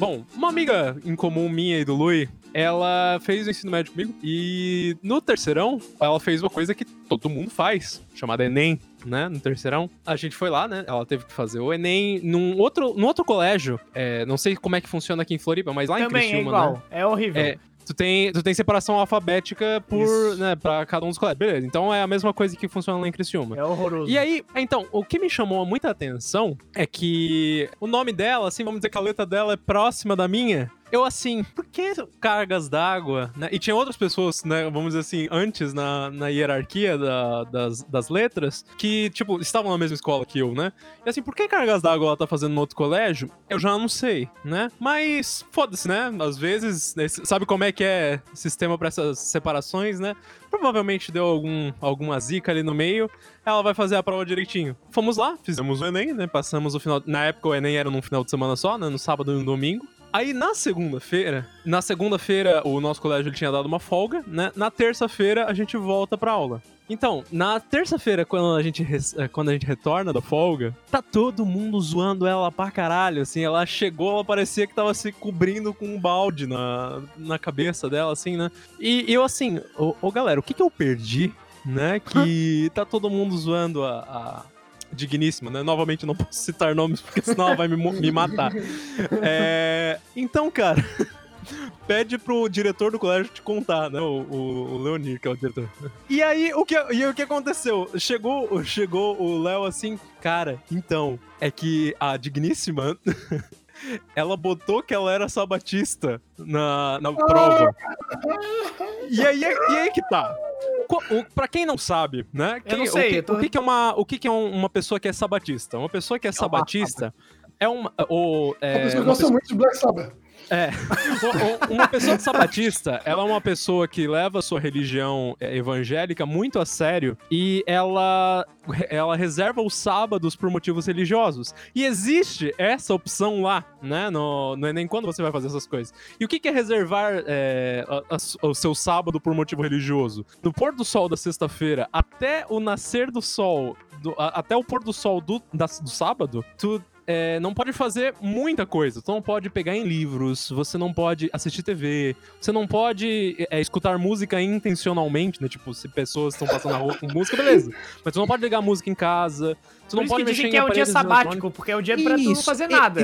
bom, uma amiga em comum minha e do Lui, ela fez o ensino médio comigo e no terceirão ela fez uma coisa que todo mundo faz, chamada Enem, né? No terceirão. A gente foi lá, né? Ela teve que fazer o Enem num outro, num outro colégio. É, não sei como é que funciona aqui em Floripa, mas lá Também em é Criciúma, igual. né? É horrível. É, tu tem, tu tem separação alfabética por, Isso. né, pra cada um dos colégios. Beleza, então é a mesma coisa que funciona lá em Criciúma. É horroroso. E aí, então, o que me chamou muita atenção é que o nome dela, assim, vamos dizer que a letra dela é próxima da minha. Eu, assim, por que cargas d'água, né? E tinha outras pessoas, né, vamos dizer assim, antes na, na hierarquia da- das, das letras, que, tipo, estavam na mesma escola que eu, né? E assim, por que cargas d'água ela tá fazendo no outro colégio? Eu já não sei, né? Mas, foda-se, né? Às vezes, né, sabe como é que é sistema pra essas separações, né? Provavelmente deu algum, alguma zica ali no meio ela vai fazer a prova direitinho. Fomos lá, fizemos o Enem, né? Passamos o final. Na época o Enem era num final de semana só, né? No sábado e no domingo. Aí na segunda-feira, na segunda-feira o nosso colégio ele tinha dado uma folga, né? Na terça-feira a gente volta pra aula. Então, na terça-feira, quando, a gente eh, quando a gente retorna da folga, tá todo mundo zoando ela pra caralho, assim, ela chegou, ela parecia que tava se cobrindo com um balde na, na cabeça dela, assim, né? E eu, assim, ô, ô, galera, o que que eu perdi, né? Que tá todo mundo zoando a, a digníssima, né? Novamente não posso citar nomes, porque senão ela vai me, me matar. É, então, cara... Pede pro diretor do colégio te contar, né? O, o, o Leonir, que é o diretor. E aí, o que, e o que aconteceu? Chegou, chegou o Léo assim, cara, então, é que a digníssima, ela botou que ela era sabatista na, na prova. E aí, e aí que tá. Pra quem não sabe, né? Eu não quem- sei, O que, tô- o que que é uma, o que que é um- uma pessoa que é sabatista? Uma pessoa que é sabatista é uma. Ou, é, a pessoa uma gosta muito de Black Sabbath. É. Uma pessoa sabatista, ela é uma pessoa que leva sua religião é, evangélica muito a sério e ela, ela reserva os sábados por motivos religiosos. E existe essa opção lá, né? No, no Enem, quando você vai fazer essas coisas. E o que é reservar é, a- a- o seu sábado por motivo religioso? Do pôr do sol da sexta-feira até o nascer do sol, do- até o pôr do sol do, da- do sábado, tu é, não pode fazer muita coisa. Tu não pode pegar em livros, você não pode assistir TV, você não pode é, escutar música intencionalmente, né? Tipo, se pessoas estão passando na rua com música, beleza. Mas tu não pode ligar música em casa, tu não pode que mexer dizem que é o dia sabático, porque é o dia pra tu não fazer nada.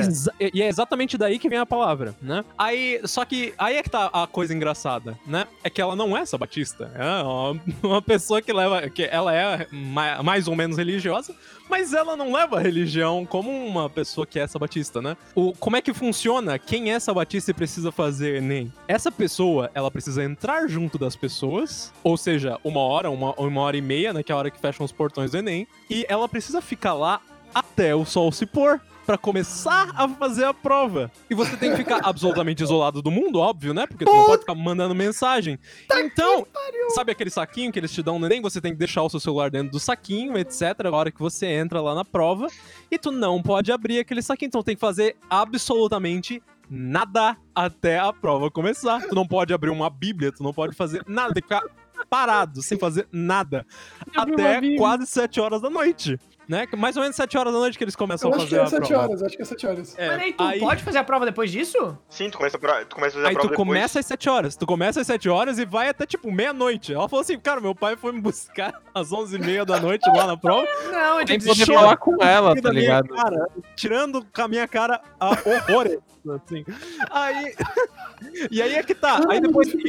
E é exatamente daí que vem a palavra, né? Aí, só que aí é que tá a coisa engraçada, né? É que ela não é sabatista. É uma, uma pessoa que leva. que ela é ma- mais ou menos religiosa, mas ela não leva a religião como uma pessoa que é sabatista, né? O, como é que funciona? Quem é sabatista e precisa fazer Enem? Essa pessoa, ela precisa entrar junto das pessoas, ou seja, uma hora, uma, uma hora e meia, né? Que é a hora que fecham os portões do Enem, e ela precisa ficar lá até o sol se pôr. Pra começar a fazer a prova. E você tem que ficar absolutamente isolado do mundo, óbvio, né? Porque tu não pode ficar mandando mensagem. Então, sabe aquele saquinho que eles te dão no Enem? Você tem que deixar o seu celular dentro do saquinho, etc. A hora que você entra lá na prova. E tu não pode abrir aquele saquinho. Então tem que fazer absolutamente nada até a prova começar. Tu não pode abrir uma bíblia, tu não pode fazer nada. Tem que ficar parado, sem fazer nada. Uma Até quase 7 horas da noite. Né? Mais ou menos 7 horas da noite que eles começam Eu a acho que fazer é a 7 prova. horas, acho que é 7 horas. É, Mas aí tu pode fazer a prova depois disso? Sim, tu começa, a pro- tu começa a fazer a Aí prova tu depois. começa às 7 horas. Tu começa às 7 horas e vai até tipo meia-noite. Ela falou assim: cara, meu pai foi me buscar às 11h30 da noite lá na prova. Não, ele poder falar com ela, tá ligado? cara, tirando com a minha cara a horrores. assim. Aí. e aí é que tá. Aí depois eu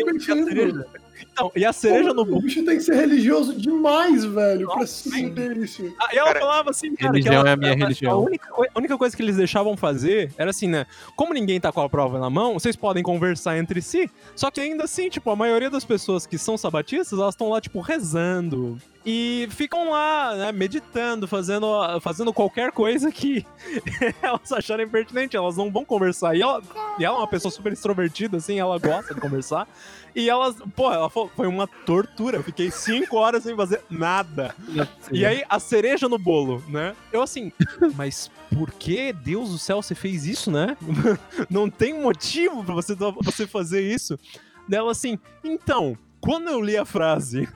Então, e a cereja no O bolo. bicho tem que ser religioso demais, velho, pra Nossa, saber isso. Aí ela Cara, falava assim, cara, religião que ela- é a minha ela- religião. A única, a única coisa que eles deixavam fazer era assim, né? Como ninguém tá com a prova na mão, vocês podem conversar entre si. Só que ainda assim, tipo, a maioria das pessoas que são sabatistas, elas estão lá, tipo, rezando. E ficam lá, né, meditando, fazendo, fazendo qualquer coisa que elas acharem pertinente. Elas não vão conversar. E ela, e ela é uma pessoa super extrovertida, assim, ela gosta de conversar. E elas, pô, ela falou, foi uma tortura. Eu fiquei cinco horas sem fazer nada. E aí, a cereja no bolo, né? Eu assim, mas por que, Deus do céu, você fez isso, né? Não tem motivo pra você, você fazer isso. Dela assim, então, quando eu li a frase,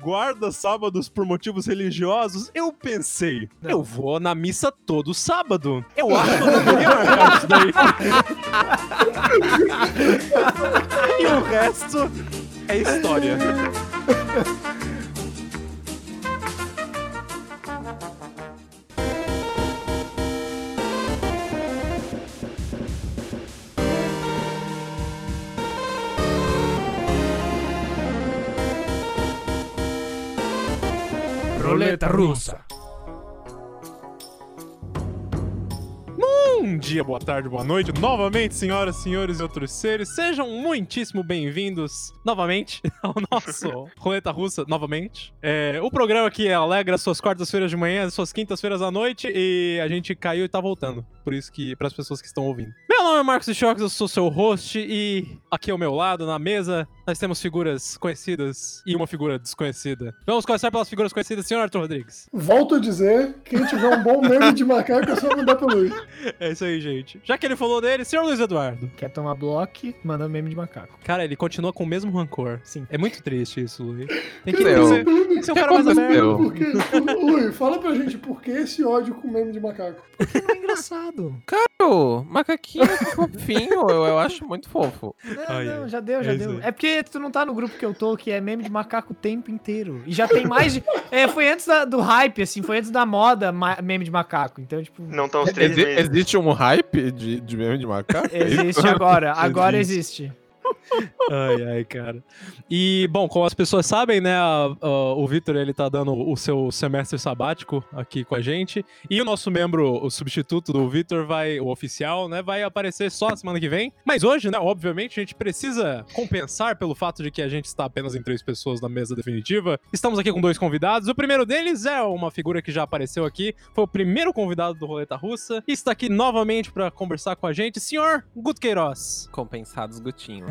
guarda sábados por motivos religiosos, eu pensei, eu vou na missa todo sábado. Eu acho que eu deveria marcar isso daí. e o resto é história. Roleta russa. Bom dia, boa tarde, boa noite. Novamente, senhoras, senhores e outros seres, sejam muitíssimo bem-vindos novamente ao nosso Roleta Russa, novamente. É, o programa aqui alegra suas quartas-feiras de manhã, suas quintas-feiras à noite e a gente caiu e tá voltando. Por isso que, para as pessoas que estão ouvindo. Meu nome é Marcos Choques, eu sou seu host e aqui ao meu lado, na mesa, nós temos figuras conhecidas e uma figura desconhecida. Vamos começar pelas figuras conhecidas, senhor Arthur Rodrigues. Volto a dizer, quem tiver um bom meme de macaco é só mandar pro Luiz. É isso aí, gente. Já que ele falou dele, senhor Luiz Eduardo. Quer tomar bloco, manda meme de macaco. Cara, ele continua com o mesmo rancor. Sim. É muito triste isso, Luiz. Tem que, Meu. ser, tem que ser um cara mais aberto. Luiz, fala pra gente por que esse ódio com meme de macaco. É engraçado. Ô, macaquinho é fofinho, eu, eu acho muito fofo. Não, Ai, não, ai. já deu, já É deu. É porque tu não tá no grupo que eu tô, que é meme de macaco o tempo inteiro. E já tem mais de. É, foi antes da- do hype, assim, foi antes da moda meme de macaco. Então, tipo. Não tá uns três Exi- meses. existe um hype de, de meme de macaco? É? Existe agora, agora Existe. existe. Ai, ai, cara. E, bom, como as pessoas sabem, né, a- a- o Vitor, ele tá dando o seu semestre sabático aqui com a gente. E o nosso membro, o substituto do Vitor, vai, o oficial, né, vai aparecer só na semana que vem. Mas hoje, né, obviamente, a gente precisa compensar pelo fato de que a gente está apenas em três pessoas na mesa definitiva. Estamos aqui com dois convidados. O primeiro deles é uma figura que já apareceu aqui, foi o primeiro convidado do Roleta Russa. E está aqui novamente para conversar com a gente, senhor Guto. Compensados Gutinho.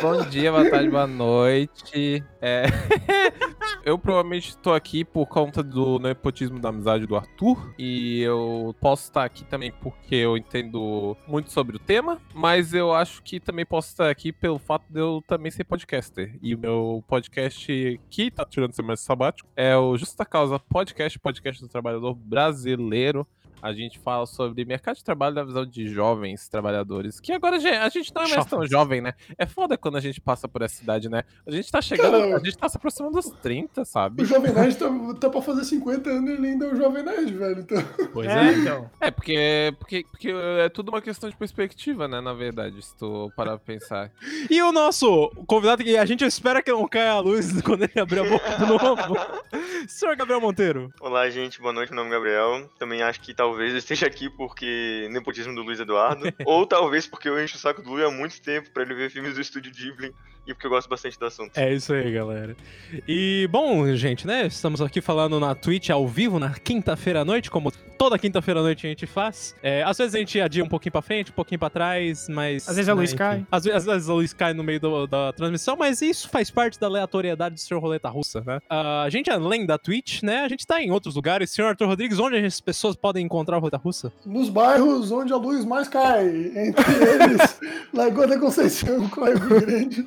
Bom dia, boa tarde, boa noite. É, eu provavelmente tô aqui por conta do nepotismo da amizade do Arthur. E eu posso estar aqui também porque eu entendo muito sobre o tema. Mas eu acho que também posso estar aqui pelo fato de eu também ser podcaster. E o meu podcast que tá tirando semestre sabático é o Justa Causa Podcast, podcast do trabalhador brasileiro. A gente fala sobre mercado de trabalho da visão de jovens trabalhadores. Que agora gente, a gente não é mais tão jovem, né? É foda quando a gente passa por essa idade, né? A gente tá chegando, Cara, a gente tá se aproximando dos 30, O sabe? Jovem Nerd tá, tá pra fazer 50 anos e ele ainda é um Jovem Nerd, velho. Então, Pois É, então. É, porque, porque, porque é tudo uma questão de perspectiva, né? Na verdade, se tu parar pra pensar. E o nosso convidado que a gente espera que não caia a luz quando ele abrir a boca de novo. Senhor Gabriel Monteiro. Olá, gente, boa noite, meu nome é Gabriel. Também acho que talvez eu esteja aqui porque nepotismo do Luiz Eduardo. ou talvez porque eu encho o saco do Luiz há muito tempo pra ele ver filmes do estúdio Ghibli e porque eu gosto bastante do assunto. É isso aí, galera. E, bom, gente, né? Estamos aqui falando na Twitch ao vivo, na quinta-feira à noite, como toda quinta-feira à noite a gente faz. É, às vezes a gente adia um pouquinho pra frente, um pouquinho pra trás, mas. Às vezes a né, luz enfim. cai. Às, às vezes a luz cai no meio do- da transmissão, mas isso faz parte da aleatoriedade do Sr. Roleta Russa, né? Ah, a gente, além da Twitch, né? A gente tá em outros lugares. Senhor Arthur Rodrigues, onde as pessoas podem encontrar o Roleta Russa? nos bairros onde a luz mais cai, entre eles, Lagoa da Conceição, Código Grande.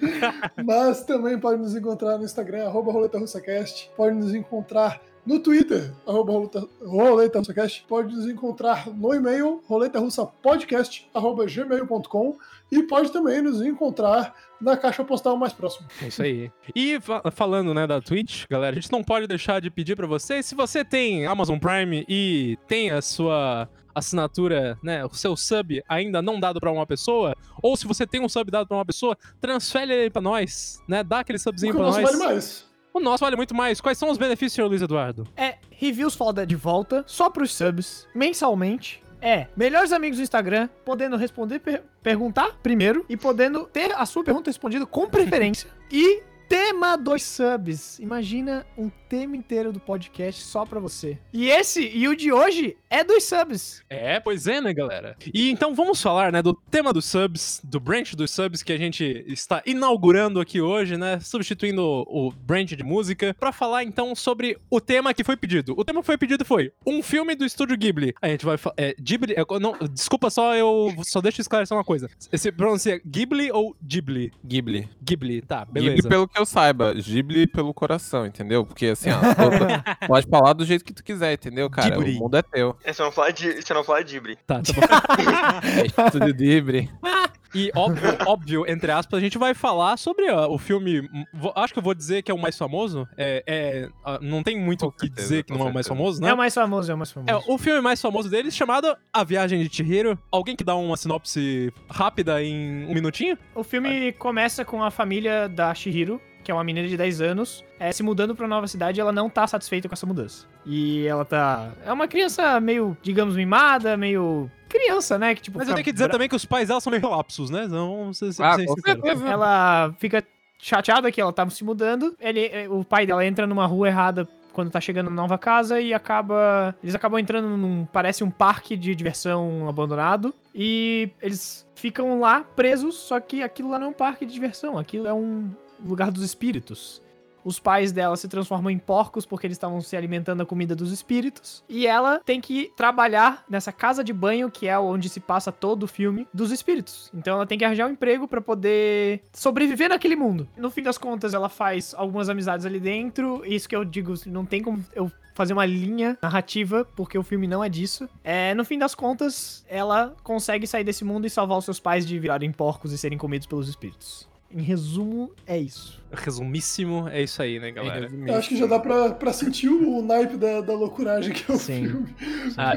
Mas também pode nos encontrar no Instagram, arroba Roleta RussaCast. Pode nos encontrar no Twitter, arroba Roleta, Roleta RussaCast. Pode nos encontrar no e-mail, roletarussapodcast, arroba gmail.com. E pode também nos encontrar na caixa postal mais próxima. É isso aí. E fa- falando, né, da Twitch, galera, a gente não pode deixar de pedir pra vocês, se você tem Amazon Prime e tem a sua assinatura, né, o seu sub ainda não dado pra uma pessoa, ou se você tem um sub dado pra uma pessoa, transfere ele pra nós, né, dá aquele subzinho nosso nós. vale mais. O nosso vale muito mais. Quais são os benefícios, senhor Luiz Eduardo? É reviews foda de volta, só pros subs, mensalmente. É, melhores amigos do Instagram, podendo responder, per- perguntar primeiro e podendo ter a sua pergunta respondida com preferência. e tema dos subs. Imagina um tema inteiro do podcast só pra você. E esse, e o de hoje, é dos subs. É, pois é, né, galera? E então vamos falar, né, do tema dos subs, do branch dos subs que a gente está inaugurando aqui hoje, né, substituindo o, o branch de música, pra falar então sobre o tema que foi pedido. O tema que foi pedido foi um filme do estúdio Ghibli. A gente vai falar. É, Ghibli. é, não, desculpa só, eu só deixa eu esclarecer uma coisa. Você pronuncia Ghibli ou Ghibli? Ghibli. Ghibli, tá, Ghibli beleza. pelo que eu saiba, Ghibli pelo coração, entendeu? Porque assim, ó, tu- pode falar do jeito que tu quiser, entendeu, cara? Ghibli. O mundo é teu. É, você não fala de, você não fala de Ibri. Tá, tá bom. É estúdio Ghibli. E óbvio, óbvio, entre aspas, a gente vai falar sobre ó, o filme. acho que eu vou dizer que é o mais famoso. É, é, ah, não tem muito o que certeza, dizer que não é o mais certeza. famoso, né? É o mais famoso, é o mais famoso. É, o filme mais famoso deles chamado A Viagem de Chihiro. Alguém que dá uma sinopse rápida em um minutinho? O filme começa com a família da Shihiro, que é uma menina de 10 anos, é, se mudando pra uma nova cidade e ela não tá satisfeita com essa mudança. E ela tá. É uma criança meio, digamos, mimada, meio. Criança, né? Que, tipo, Mas eu tenho que dizer bra- também que os pais dela são meio relapsos, né? Não, ser, ser, Ah, certeza. Ela fica chateada que ela tá se mudando. Ele, eh, o pai dela entra numa rua errada quando tá chegando na nova casa e acaba. Eles acabam entrando num. Parece um parque de diversão abandonado. E eles ficam lá presos, só que aquilo lá não é um parque de diversão, aquilo é um lugar dos espíritos. Os pais dela se transformam em porcos porque eles estavam se alimentando da comida dos espíritos. E ela tem que trabalhar nessa casa de banho, que é onde se passa todo o filme, dos espíritos. Então ela tem que arranjar um emprego pra poder sobreviver naquele mundo. No fim das contas, ela faz algumas amizades ali dentro. Isso que eu digo, não tem como eu fazer uma linha narrativa, porque o filme não é disso. É, no fim das contas, ela consegue sair desse mundo e salvar os seus pais de virarem porcos e serem comidos pelos espíritos. Em resumo, é isso. Resumíssimo, é isso aí, né, galera? Eu acho que já dá pra, pra sentir o naipe da, da loucuragem que é o Sim. filme. Ah.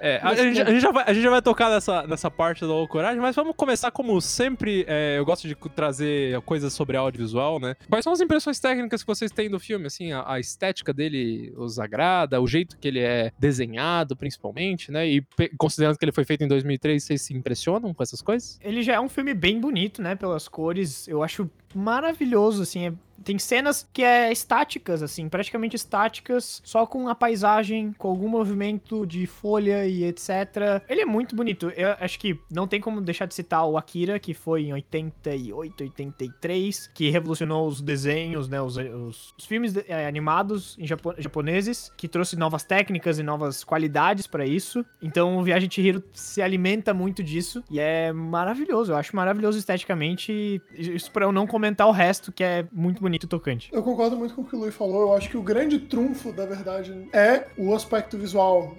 É, a, gente, a gente já vai, a gente já vai tocar nessa, nessa parte da loucuragem, mas vamos começar como sempre. é, eu gosto de trazer coisas sobre audiovisual, né? Quais são as impressões técnicas que vocês têm do filme? Assim, a, a estética dele os agrada, o jeito que ele é desenhado, principalmente, né? E considerando que ele foi feito em 2003, vocês se impressionam com essas coisas? Ele já é um filme bem bonito, né? Pelas cores. Eu acho maravilhoso, assim. é- Tem cenas que é estáticas, assim, praticamente estáticas, só com a paisagem, com algum movimento de folha e etc. Ele é muito bonito. Eu acho que não tem como deixar de citar o Akira, que foi em 88, 83, que revolucionou os desenhos, né? Os, os- os filmes eh, animados em japo- japoneses, que trouxe novas técnicas e novas qualidades pra isso. Então o Viagem de Chihiro se alimenta muito disso e é maravilhoso. Eu acho maravilhoso esteticamente. Isso pra eu não comentar o resto, que é muito bonito e tocante. Eu concordo muito com o que o Luiz falou. Eu acho que o grande trunfo, da verdade, é o aspecto visual.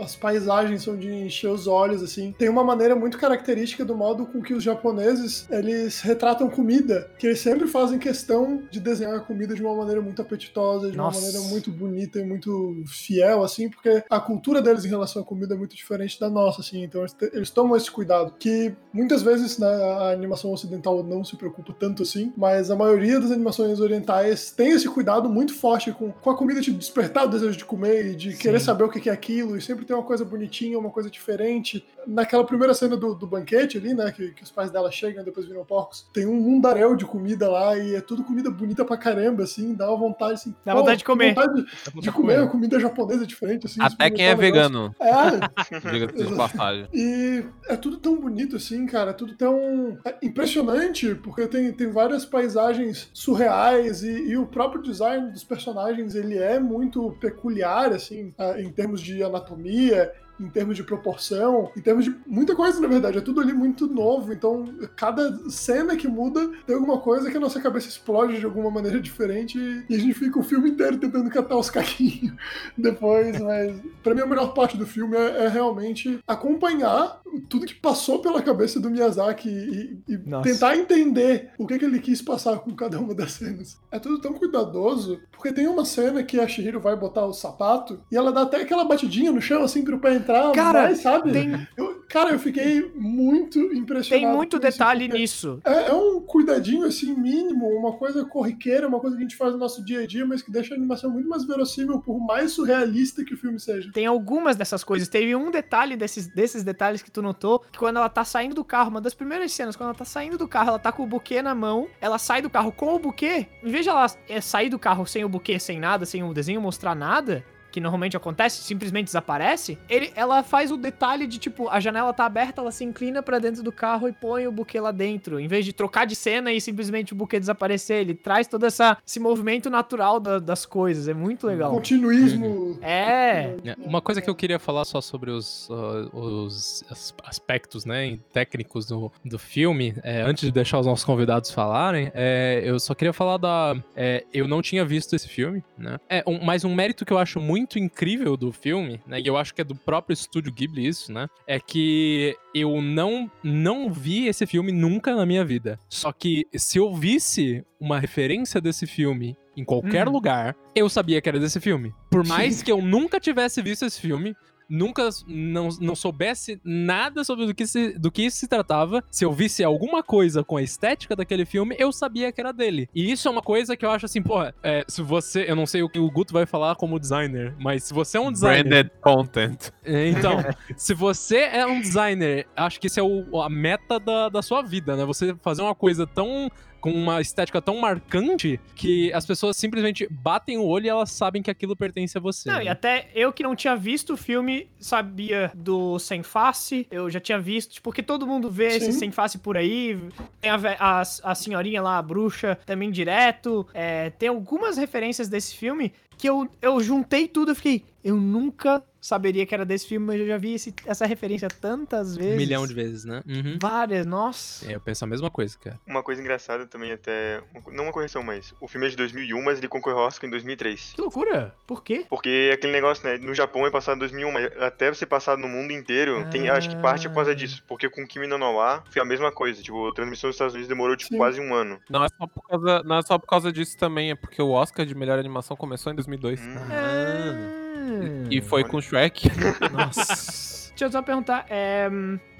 As paisagens são de encher os olhos, assim. Tem uma maneira muito característica do modo com que os japoneses, eles retratam comida, que eles sempre fazem questão de desenhar a comida de uma maneira muito apetitosa, de Nossa. uma maneira muito bonita e muito fiel, assim, porque a cultura deles em relação à comida é muito diferente da nossa, assim. Então eles, eles tomam esse cuidado, que muitas vezes né, a animação ocidental não se preocupa tanto assim, mas a maioria das animações orientais tem esse cuidado muito forte com, com a comida te despertar o desejo de comer e de Sim. querer saber o que é aquilo, e sempre tem uma coisa bonitinha, uma coisa diferente. Naquela primeira cena do, do banquete ali, né, que, que os pais dela chegam e depois viram porcos, tem um mundaréu de comida lá e é tudo comida bonita pra caramba, assim, dá uma vontade, assim. Dá pô, vontade de comer. vontade de comer a comida japonesa diferente, assim. Até quem é negócio. vegano, É, de e é tudo tão bonito assim, cara, é tudo tão é impressionante, porque tem, tem várias paisagens surreais e, e o próprio design dos personagens, ele é muito peculiar, assim, ah, em termos de anatomia, em termos de proporção, em termos de muita coisa, na verdade. É tudo ali muito novo. Então, cada cena que muda tem alguma coisa que a nossa cabeça explode de alguma maneira diferente e a gente fica o filme inteiro tentando catar os caquinhos depois. Mas, pra mim, a melhor parte do filme é, é realmente acompanhar tudo que passou pela cabeça do Miyazaki e, e tentar entender o que, que ele quis passar com cada uma das cenas. É tudo tão cuidadoso, porque tem uma cena que a Shihiro vai botar o sapato e ela dá até aquela batidinha no chão, assim, pro pé entrar Cara, mais, sabe? Tem, Eu- cara, eu fiquei muito impressionado. tem muito isso, detalhe nisso. É, é um cuidadinho, assim, mínimo, uma coisa corriqueira, uma coisa que a gente faz no nosso dia a dia, mas que deixa a animação muito mais verossímil, por mais surrealista que o filme seja. Tem algumas dessas coisas. Teve um detalhe desses, desses detalhes que tu notou, que quando ela tá saindo do carro, uma das primeiras cenas, quando ela tá saindo do carro, ela tá com o buquê na mão, ela sai do carro com o buquê, em vez de ela é, sair do carro sem o buquê, sem nada, sem o desenho mostrar nada, que normalmente acontece, simplesmente desaparece, ele, ela faz o detalhe de, tipo, a janela tá aberta, ela se inclina pra dentro do carro e põe o buquê lá dentro. Em vez de trocar de cena e simplesmente o buquê desaparecer, ele traz todo essa, esse movimento natural da- das coisas. É muito legal. Continuismo. É. É, Uma coisa que eu queria falar só sobre os, ah, os as- aspectos né, técnicos do, do filme, é, antes de deixar os nossos convidados falarem, é, eu só queria falar da. é, eu não tinha visto esse filme, né? É, um, mas um mérito que eu acho muito incrível do filme, né? E eu acho que é do próprio estúdio Ghibli isso, né? É que eu não, não vi esse filme nunca na minha vida. Só que se eu visse uma referência desse filme em qualquer Hum. lugar, eu sabia que era desse filme. Por mais que eu nunca tivesse visto esse filme, nunca não, não soubesse nada sobre do que, se, do que isso se tratava, se eu visse alguma coisa com a estética daquele filme, eu sabia que era dele. E isso é uma coisa que eu acho assim, porra, é, se você. Eu não sei o que o Guto vai falar como designer, mas se você é um designer. Branded content. É, Então, se você é um designer, acho que isso é o- a meta da, da sua vida, né? Você fazer uma coisa tão. Com uma estética tão marcante que as pessoas simplesmente batem o olho e elas sabem que aquilo pertence a você. Não, e né? até eu que não tinha visto o filme, sabia do Sem Face, eu já tinha visto, tipo, porque todo mundo vê esse Sim. Sem Face por aí, tem a, a, a senhorinha lá, a bruxa, também direto, é, tem algumas referências desse filme que eu, eu juntei tudo, eu fiquei, eu nunca saberia que era desse filme, mas eu já vi esse- essa referência tantas vezes. Um milhão de vezes, né? Uhum. Várias, nossa. É, eu penso a mesma coisa, cara. Uma coisa engraçada também, até. Não uma correção, mas. O filme é de 2001, mas ele concorreu ao Oscar em 2003. Que loucura, por quê? Porque aquele negócio, né? No Japão é passado em 2001, mas até você passar no mundo inteiro, tem, acho que parte é por causa disso. Porque com Kimi no Nawa foi a mesma coisa. Tipo, a transmissão dos Estados Unidos demorou, tipo, Sim. quase um ano. Não é, só por causa, não é só por causa disso também, é porque o Oscar de melhor animação começou em 2002. Hum. Ah. E foi com Shrek. Nossa. Deixa eu só perguntar, é,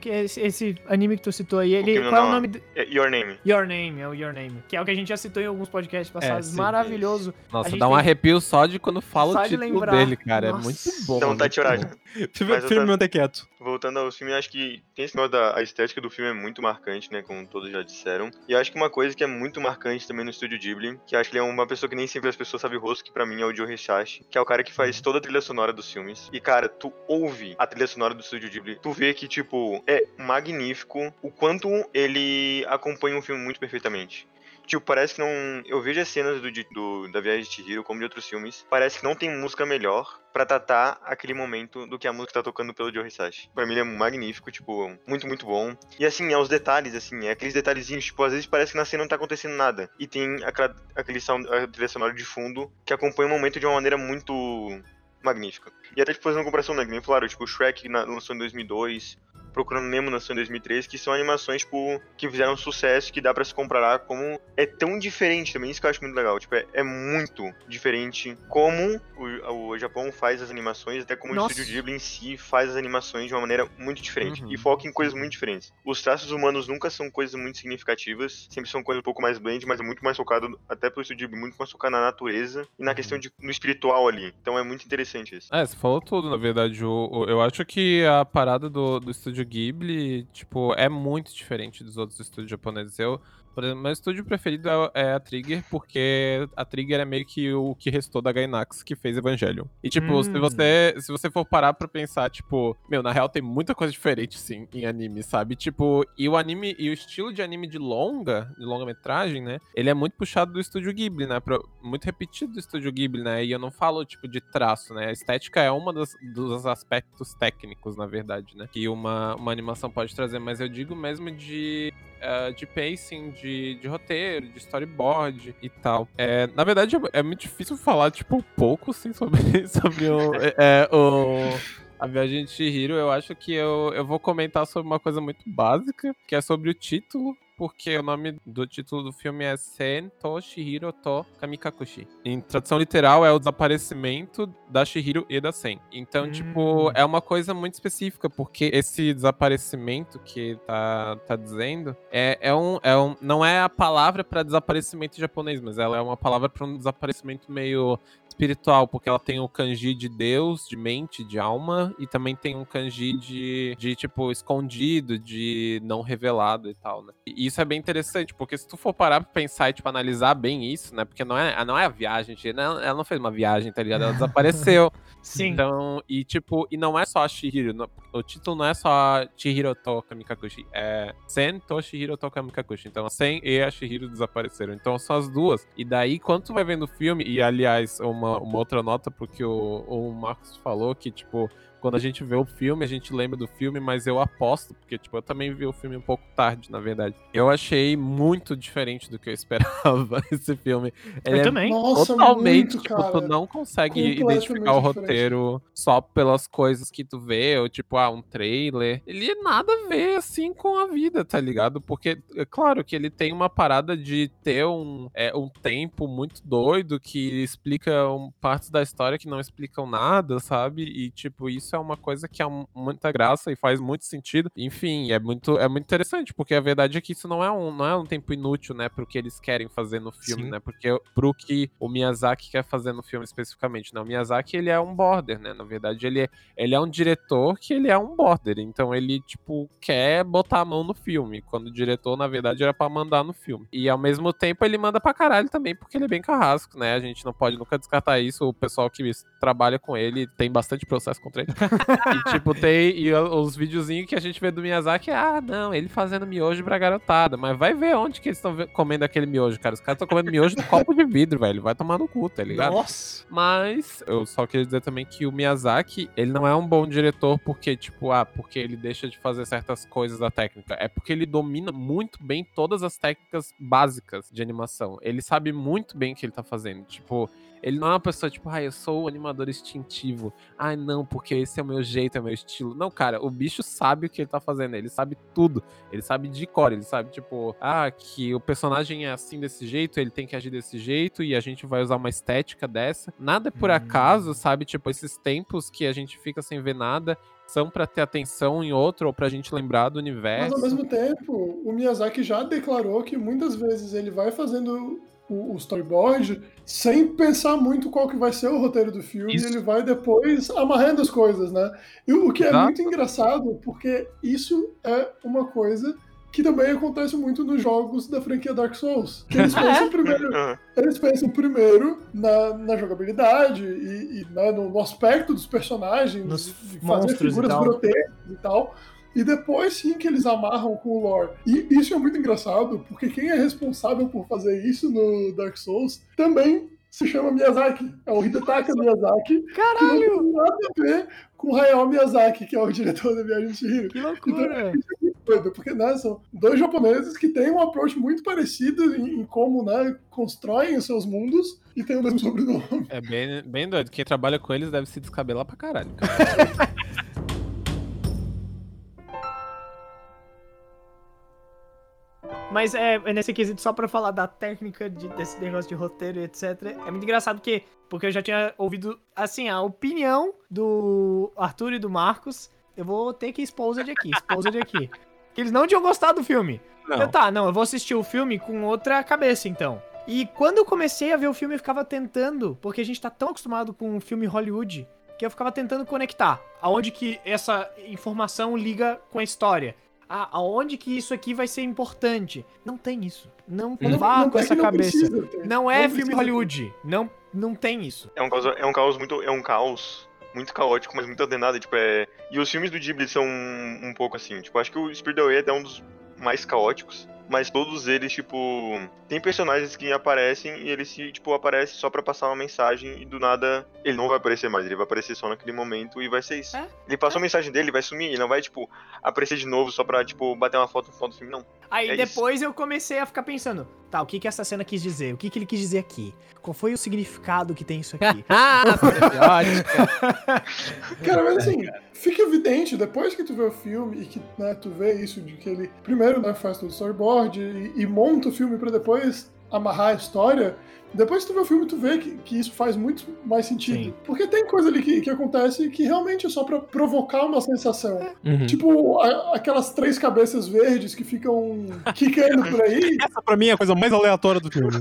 que esse, esse anime que tu citou aí, ele, qual é o nome? de- É Your Name. Your Name, é o Your Name. Que é o que a gente já citou em alguns podcasts passados. sim. Maravilhoso. Nossa, dá um tem- arrepio só de quando fala Só o de título lembrar. dele, cara. Nossa. É muito bom. É vontade de já. Filme, manter quieto. Voltando ao filme, eu acho que tem esse negócio da a estética do filme é muito marcante, né? Como todos já disseram. E acho que uma coisa que é muito marcante também no estúdio Ghibli, que eu acho que ele é uma pessoa que nem sempre as pessoas sabem o rosto, que pra mim é o Joe Hisaishi, que é o cara que faz toda a trilha sonora dos filmes. E cara, tu ouve a trilha sonora do estúdio Ghibli, tu vê que tipo é magnífico o quanto ele acompanha um filme muito perfeitamente. Tipo, parece que não. Eu vejo as cenas do, do- da Viagem de Chihiro, como de outros filmes. Parece que não tem música melhor pra tratar aquele momento do que a música tá tocando pelo Joe Hisashi. Pra mim ele é magnífico, tipo, muito, muito bom. E assim, é os detalhes, assim, é aqueles detalhezinhos, tipo, às vezes parece que na cena não tá acontecendo nada. E tem aquela, aquele sound, de fundo que acompanha o momento de uma maneira muito magnífica. E até, tipo, fazendo uma comparação, né, que nem falaram, tipo, o Shrek na- lançou em 2002, Procurando Nemo lançou em 2013, que são animações, tipo, que fizeram sucesso, que dá pra se comparar como é tão diferente também, isso que eu acho muito legal, tipo, é, é muito diferente como o, o Japão faz as animações, até como Nossa. o Estúdio Ghibli em si faz as animações de uma maneira muito diferente, Uhum. e foca em coisas muito diferentes. Os traços humanos nunca são coisas muito significativas, sempre são coisas um pouco mais blend, mas é muito mais focado, até pelo Estúdio Ghibli, muito mais focado na natureza e na questão de, no espiritual ali, então é muito interessante isso. É, você falou tudo, na verdade. O, o- eu acho que a parada do, do estúdio Ghibli, tipo, é muito diferente dos outros estúdios japoneses. Eu, por exemplo, meu estúdio preferido é, é a Trigger, porque a Trigger é meio que o que restou da Gainax que fez Evangelion. E, tipo, se Hum. você se você for parar pra pensar, tipo, meu, na real tem muita coisa diferente, sim, em anime, sabe? Tipo, e o anime, e o estilo de anime de longa, de longa-metragem, né? Ele é muito puxado do estúdio Ghibli, né? Pro- muito repetido do estúdio Ghibli, né? E eu não falo, tipo, de traço, né? A estética é uma das, dos aspectos técnicos, na verdade, né? Que uma, uma animação pode trazer, mas eu digo mesmo de eh, de pacing, de, de roteiro, de storyboard e tal. É, na verdade, é, é muito difícil falar, tipo, pouco, assim, sobre, sobre o, é, o, a Viagem de Chihiro. Eu acho que eu, eu vou comentar sobre uma coisa muito básica, que é sobre o título, porque o nome do título do filme é Sen to Shihiro to Kamikakushi. Em tradução literal, é o desaparecimento da Shihiro e da Sen. Então, Hum. tipo, é uma coisa muito específica, porque esse desaparecimento que tá, tá dizendo é, é, um, é um. Não é a palavra para desaparecimento em japonês, mas ela é uma palavra para um desaparecimento meio espiritual, porque ela tem o kanji de Deus, de mente, de alma, e também tem um kanji de, de tipo, escondido, de não revelado e tal, né? E isso é bem interessante, porque se tu for parar pra pensar e, tipo, analisar bem isso, né? Porque não é, não é a viagem, ela não fez uma viagem, tá ligado? Ela desapareceu. Sim. Então, e tipo, e não é só a Shihiro. no- o título não é só Chihiro to Kamikakushi, é Sen to Shihiro to Kamikakushi. Então, a Sen e a Shihiro desapareceram. Então, são as duas. E daí, quando tu vai vendo o filme, e aliás, uma, uma outra nota, porque o, o Marcos falou que, tipo, quando a gente vê o filme, a gente lembra do filme, mas eu aposto, porque, tipo, eu também vi o filme um pouco tarde, na verdade. Eu achei muito diferente do que eu esperava esse filme. Ele Eu é também. Nossa, Totalmente, muito, tipo, cara. tu não consegue identificar o diferente. roteiro só pelas coisas que tu vê, ou tipo, ah, um trailer. Ele é nada a ver, assim, com a vida, tá ligado? Porque, é claro que ele tem uma parada de ter um, é, um tempo muito doido que explica um, partes da história que não explicam nada, sabe? E, tipo, isso é uma coisa que é muita graça e faz muito sentido. Enfim, é muito, é muito interessante, porque a verdade é que isso não é um, não é um tempo inútil, né, pro que eles querem fazer no filme, Sim. né? Porque pro que o Miyazaki quer fazer no filme especificamente, né? O Miyazaki, ele é um border, né? Na verdade, ele é, ele é um diretor que ele é um border, então ele, tipo, quer botar a mão no filme, quando o diretor, na verdade, era pra mandar no filme. E ao mesmo tempo, ele manda pra caralho também, porque ele é bem carrasco, né? A gente não pode nunca descartar isso, o pessoal que trabalha com ele tem bastante processo contra ele. E tipo, tem e os videozinhos que a gente vê do Miyazaki, ah, não, ele fazendo miojo pra garotada. Mas vai ver onde que eles estão comendo aquele miojo, cara. Os caras estão comendo miojo no copo de vidro, velho. Vai tomar no cu, tá ligado? Nossa. Mas eu só queria dizer também que o Miyazaki, ele não é um bom diretor porque, tipo, ah, porque ele deixa de fazer certas coisas da técnica. É porque ele domina muito bem todas as técnicas básicas de animação. Ele sabe muito bem o que ele tá fazendo. Tipo, ele não é uma pessoa, tipo, ah, eu sou o animador instintivo. Ai, não, porque esse é o meu jeito, é o meu estilo. Não, cara, o bicho sabe o que ele tá fazendo. Ele sabe tudo. Ele sabe de cor. Ele sabe, tipo, ah, que o personagem é assim desse jeito, ele tem que agir desse jeito e a gente vai usar uma estética dessa. Nada é por Hum. acaso, sabe? Tipo, esses tempos que a gente fica sem ver nada são pra ter atenção em outro ou pra gente lembrar do Mas universo. ao mesmo tempo, o Miyazaki já declarou que muitas vezes ele vai fazendo o, o storyboard sem pensar muito qual que vai ser o roteiro do filme Isso. e ele vai depois amarrando as coisas, né? E o que é Exato. muito engraçado, porque isso é uma coisa que também acontece muito nos jogos da franquia Dark Souls. Que eles pensam primeiro Aham. eles pensam primeiro na, na jogabilidade e, e, né, no, no aspecto dos personagens, Nos de fazer e figuras tal. grotescas e tal. E depois sim que eles amarram com o lore. E isso é muito engraçado, porque quem é responsável por fazer isso no Dark Souls também se chama Miyazaki. É o Hidetaka Miyazaki, que não tem nada a ver com o Hayao Miyazaki, que é o diretor da Viagem de Chihiro. Que loucura! Doido, Porque né, são dois japoneses que têm um approach muito parecido em, em como né, constroem os seus mundos e têm o mesmo sobrenome. É bem, bem doido. Quem trabalha com eles deve se descabelar pra caralho. cara. Mas é, é nesse quesito, só pra falar da técnica de- desse negócio de roteiro e etc. É muito engraçado que, porque eu já tinha ouvido, assim, a opinião do Arthur e do Marcos. Eu vou ter que exposed aqui, exposed aqui. Que eles não tinham gostado do filme. Eu, tá, não, eu vou assistir o filme com outra cabeça, então. E quando eu comecei a ver o filme, eu ficava tentando, porque a gente tá tão acostumado com o filme Hollywood, que eu ficava tentando conectar aonde que essa informação liga com a história. Ah, aonde que isso aqui vai ser importante? Não tem isso. Não Não- vá não- com essa não cabeça. precisa. Não é Não filme precisa Hollywood. Não, não tem isso. É um caos, é um caos muito. É um caos muito caótico, mas muito ordenado. Tipo, é... E os filmes do Ghibli são um, um pouco assim. Tipo, acho que o Spirit Away é um dos mais caóticos. Mas todos eles, tipo. Tem personagens que aparecem e eles se, tipo, aparecem só pra passar uma mensagem e do nada ele não vai aparecer mais, ele vai aparecer só naquele momento e vai ser isso. É, Ele passou a mensagem dele, vai sumir, ele não vai, tipo, aparecer de novo só pra, tipo, bater uma foto no final do filme, não. Aí É isso. depois eu comecei a ficar pensando, tá, o que que essa cena quis dizer? O que que ele quis dizer aqui? Qual foi o significado que tem isso aqui? ah, ótimo. Cara, mas assim, fica evidente, depois que tu vê o filme e que né, tu vê isso de que ele primeiro né, faz todo o storyboard e, e monta o filme pra depois amarrar a história, depois que tu vê o filme tu vê que, que isso faz muito mais sentido. Sim. Porque tem coisa ali que, que acontece que realmente é só pra provocar uma sensação. Uhum. Tipo, a- aquelas três cabeças verdes que ficam quicando por aí. Essa pra mim é a coisa mais aleatória do filme.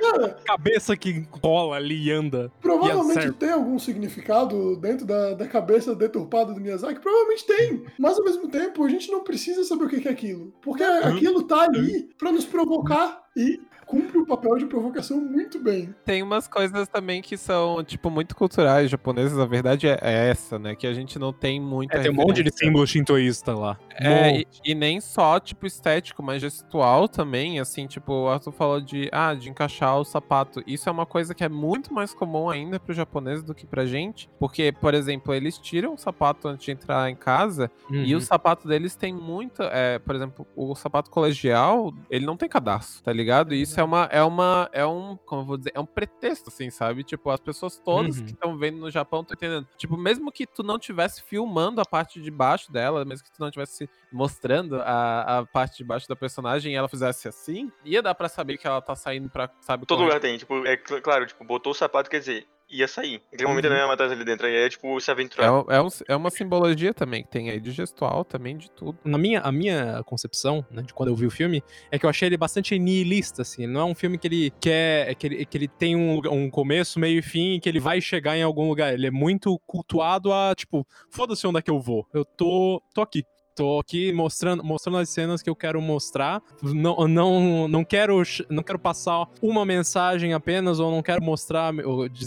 Cara, cabeça que cola ali e anda. provavelmente certo. tem algum significado dentro da, da cabeça deturpada do Miyazaki. Provavelmente tem. Mas ao mesmo tempo, a gente não precisa saber o que que é aquilo. Porque aquilo tá ali pra nos provocar e cumpre o papel de provocação muito bem. Tem umas coisas também que são, tipo, muito culturais japonesas. A verdade é é essa, né? Que a gente não tem muita É, tem um monte de símbolo shintoísta lá. É, e, e nem só, tipo, estético, mas gestual também, assim, tipo, o Arthur falou de, ah, de encaixar o sapato. Isso é uma coisa que é muito mais comum ainda pro japonês do que pra gente, porque, por exemplo, eles tiram o sapato antes de entrar em casa, e Uhum. o sapato deles tem muito, é, por exemplo, o sapato colegial, ele não tem cadarço, tá ligado? E isso é uma, é uma, é um, como eu vou dizer, é um pretexto, assim, sabe? Tipo, as pessoas todas Uhum. que estão vendo no Japão estão entendendo. Tipo, mesmo que tu não tivesse filmando a parte de baixo dela, mesmo que tu não tivesse mostrando a, a parte de baixo da personagem e ela fizesse assim, ia dar pra saber que ela tá saindo pra, sabe, Todo correr. lugar tem, tipo, é cl- claro, tipo, botou o sapato, quer dizer, ia sair. Naquele momento Uhum. não ia matar ali dentro, aí é tipo se É, aventurar. um- é, um- é uma simbologia também que tem aí de gestual, também de tudo. na minha, a minha concepção, né, de quando eu vi o filme, é que eu achei ele bastante nihilista, assim. Ele não é um filme que ele quer. que ele, que ele tem um, lugar- um começo, meio e fim, e que ele vai chegar em algum lugar. Ele é muito cultuado a, tipo, foda-se onde é que eu vou. Eu tô, tô aqui. Tô aqui mostrando, mostrando as cenas que eu quero mostrar. Não, não, não, quero, não quero passar uma mensagem apenas, ou não quero mostrar,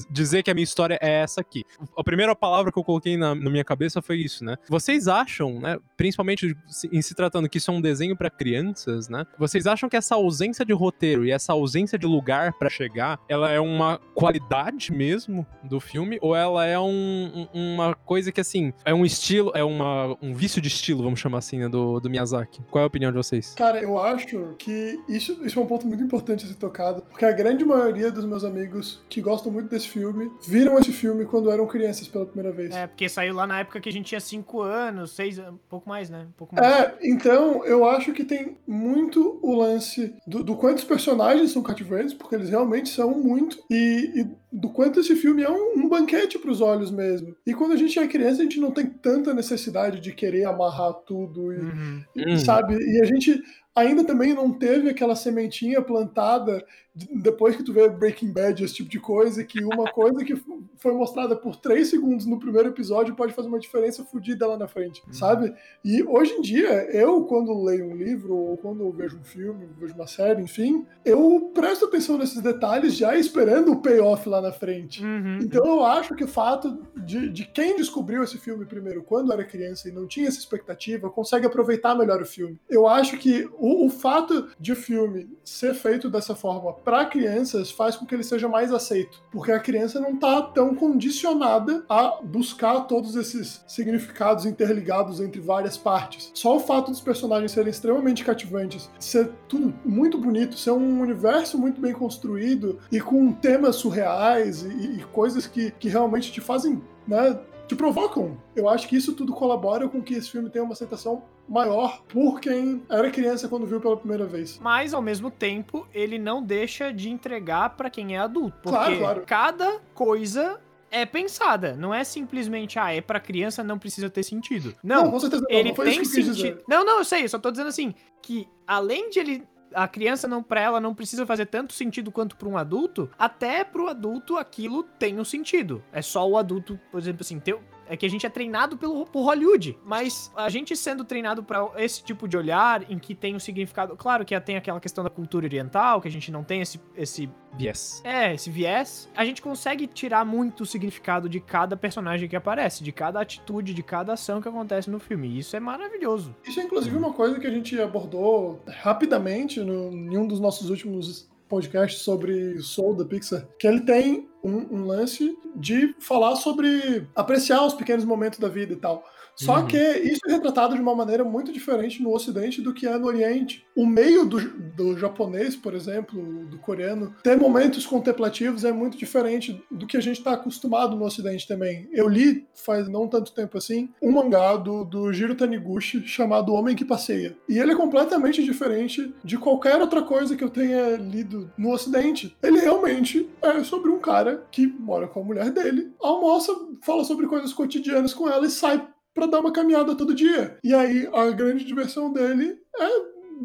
dizer que a minha história é essa aqui. A primeira palavra que eu coloquei na, na minha cabeça foi isso, né? Vocês acham, né? Principalmente em se tratando que isso é um desenho pra crianças, né? Vocês acham que essa ausência de roteiro e essa ausência de lugar pra chegar, ela é uma qualidade mesmo do filme? Ou ela é um- uma coisa que, assim, é um estilo, é uma, um vício de estilo, vamos chamar assim, né? Do, do Miyazaki? Qual é a opinião de vocês? Cara, eu acho que isso, isso é um ponto muito importante a ser tocado, porque a grande maioria dos meus amigos que gostam muito desse filme viram esse filme quando eram crianças pela primeira vez. É, porque saiu lá na época que a gente tinha 5 anos, 6 anos, um pouco mais, né? Um pouco mais. É, então eu acho que tem muito o lance do, do quanto os personagens são cativantes, porque eles realmente são muito, e, e do quanto esse filme é um, um banquete pros olhos mesmo. E quando a gente é criança, a gente não tem tanta necessidade de querer amarrar tudo e, Uhum. e, Uhum. sabe? E a gente ainda também não teve aquela sementinha plantada depois que tu vê Breaking Bad, esse tipo de coisa, que uma coisa que foi mostrada por três segundos no primeiro episódio pode fazer uma diferença fodida lá na frente, sabe? E hoje em dia, eu, quando leio um livro, ou quando vejo um filme, vejo uma série, enfim, eu presto atenção nesses detalhes já esperando o payoff lá na frente. Uhum. Então eu acho que o fato de, de quem descobriu esse filme primeiro quando era criança e não tinha essa expectativa, consegue aproveitar melhor o filme. Eu acho que o, o fato de o filme ser feito dessa forma para crianças faz com que ele seja mais aceito. Porque a criança não tá tão condicionada a buscar todos esses significados interligados entre várias partes. Só o fato dos personagens serem extremamente cativantes, ser tudo muito bonito, ser um universo muito bem construído e com temas surreais e, e coisas que, que realmente te fazem, né, te provocam. Eu acho que isso tudo colabora com que esse filme tenha uma aceitação maior por quem era criança quando viu pela primeira vez. Mas, ao mesmo tempo, ele não deixa de entregar pra quem é adulto. Porque Claro, claro. cada coisa é pensada. Não é simplesmente, ah, é pra criança, não precisa ter sentido. Não, com certeza não, ele não tem sentido. Não, não, eu sei, eu só tô dizendo assim, que além de ele. A criança não pra ela não precisa fazer tanto sentido quanto pra um adulto, até pro adulto aquilo tem um sentido. É só o adulto, por exemplo, assim, ter, é que a gente é treinado pelo, por Hollywood, mas a gente sendo treinado pra esse tipo de olhar em que tem um significado, claro que tem aquela questão da cultura oriental, que a gente não tem esse, esse Yes. é, esse viés, a gente consegue tirar muito o significado de cada personagem que aparece, de cada atitude, de cada ação que acontece no filme. E isso é maravilhoso. Isso é inclusive uma coisa que a gente abordou rapidamente no, em um dos nossos últimos podcasts sobre Soul da Pixar, que ele tem um, um lance de falar sobre apreciar os pequenos momentos da vida e tal. Só Uhum. que isso é retratado de uma maneira muito diferente no Ocidente do que é no Oriente. O meio do, do japonês, por exemplo, do coreano, ter momentos contemplativos é muito diferente do que a gente está acostumado no Ocidente também. Eu li, faz não tanto tempo assim, um mangá do, do Jiro Taniguchi chamado Homem que Passeia. E ele é completamente diferente de qualquer outra coisa que eu tenha lido no Ocidente. Ele realmente é sobre um cara que mora com a mulher dele, almoça, fala sobre coisas cotidianas com ela e sai pra dar uma caminhada todo dia. E aí a grande diversão dele é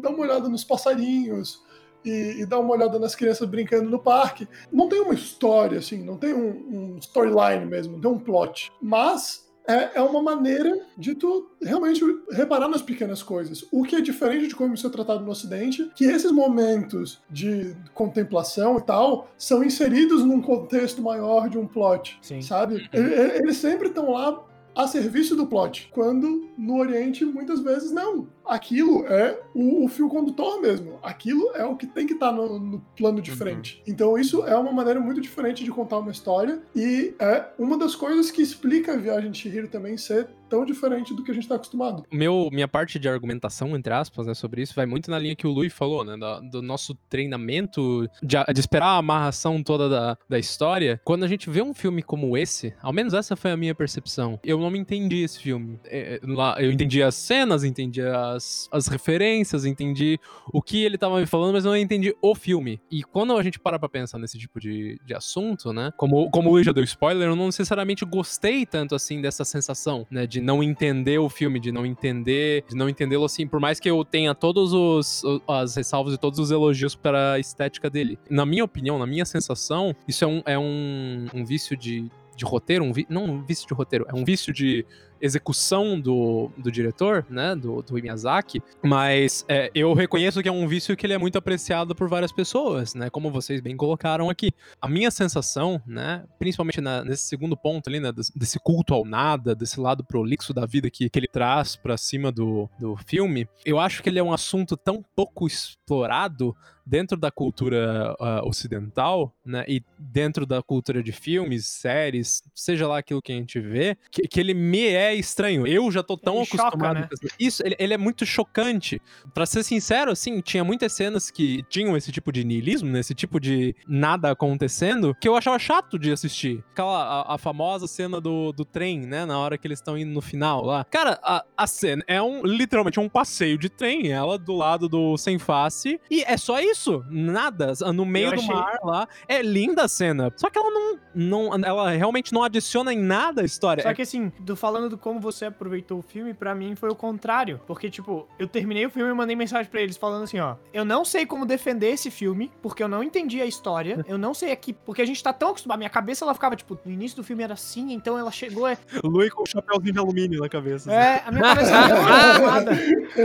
dar uma olhada nos passarinhos, e, e dá uma olhada nas crianças brincando no parque. Não tem uma história, assim, não tem um, um storyline mesmo, não tem um plot. Mas é, é uma maneira de tu realmente reparar nas pequenas coisas. O que é diferente de como isso é tratado no Ocidente, que esses momentos de contemplação e tal são inseridos num contexto maior de um plot, Sim. sabe? Eles sempre estão lá a serviço do plot, quando no Oriente muitas vezes não. Aquilo é o, o fio condutor mesmo. Aquilo é o que tem que estar no, no plano de Uhum. frente. Então isso é uma maneira muito diferente de contar uma história e é uma das coisas que explica a viagem de Chihiro também ser tão diferente do que a gente está acostumado. Meu, minha parte de argumentação, entre aspas, né, sobre isso, vai muito na linha que o Lui falou, né? da- do nosso treinamento, de, de esperar a amarração toda da, da história. Quando a gente vê um filme como esse, ao menos essa foi a minha percepção, eu não me entendi esse filme. É, lá, eu entendi as cenas, entendi as, as referências, entendi o que ele tava me falando, mas não entendi o filme. E quando a gente para pra pensar nesse tipo de, de assunto, né? Como, como o Luiz já deu spoiler, eu não necessariamente gostei tanto assim dessa sensação, né? De não entender o filme, de não entender, de não entendê-lo assim, por mais que eu tenha todos os as ressalvas e todos os elogios para a estética dele. Na minha opinião, na minha sensação, isso é um, é um, um vício de, de roteiro, um vi- não um vício de roteiro, é um vício de execução do, do diretor, né, do, do Miyazaki, mas é, eu reconheço que é um vício que ele é muito apreciado por várias pessoas, né, como vocês bem colocaram aqui. A minha sensação, né, principalmente na- nesse segundo ponto ali, né, des- desse culto ao nada, desse lado prolixo da vida que, que ele traz pra cima do, do filme, eu acho que ele é um assunto tão pouco explorado dentro da cultura ah, ocidental, né, e dentro da cultura de filmes, séries, seja lá aquilo que a gente vê, que, que ele me é estranho. Eu já tô tão Ele choca, acostumado né? com essa- Isso, ele, ele é muito chocante. Pra ser sincero, assim, tinha muitas cenas que tinham esse tipo de niilismo, né, esse tipo de nada acontecendo, que eu achava chato de assistir. Aquela, a, a famosa cena do, do trem, né, na hora que eles estão indo no final lá. Cara, a, a cena é um, literalmente um passeio de trem, ela do lado do sem face, e é só isso, nada, no meio Eu do achei- mar lá. É linda a cena, só que ela não, não, ela realmente não adiciona em nada a história. Só É que assim, do, falando do como você aproveitou o filme, pra mim foi o contrário. Porque, tipo, eu terminei o filme e mandei mensagem pra eles falando assim, ó. Eu não sei como defender esse filme, porque eu não entendi a história. Eu não sei aqui. Porque a gente tá tão acostumado. Minha cabeça ela ficava, tipo, no início do filme era assim, então ela chegou. É, Lui com o chapéuzinho de alumínio na cabeça. assim. é a minha cabeça tá tão acostumada.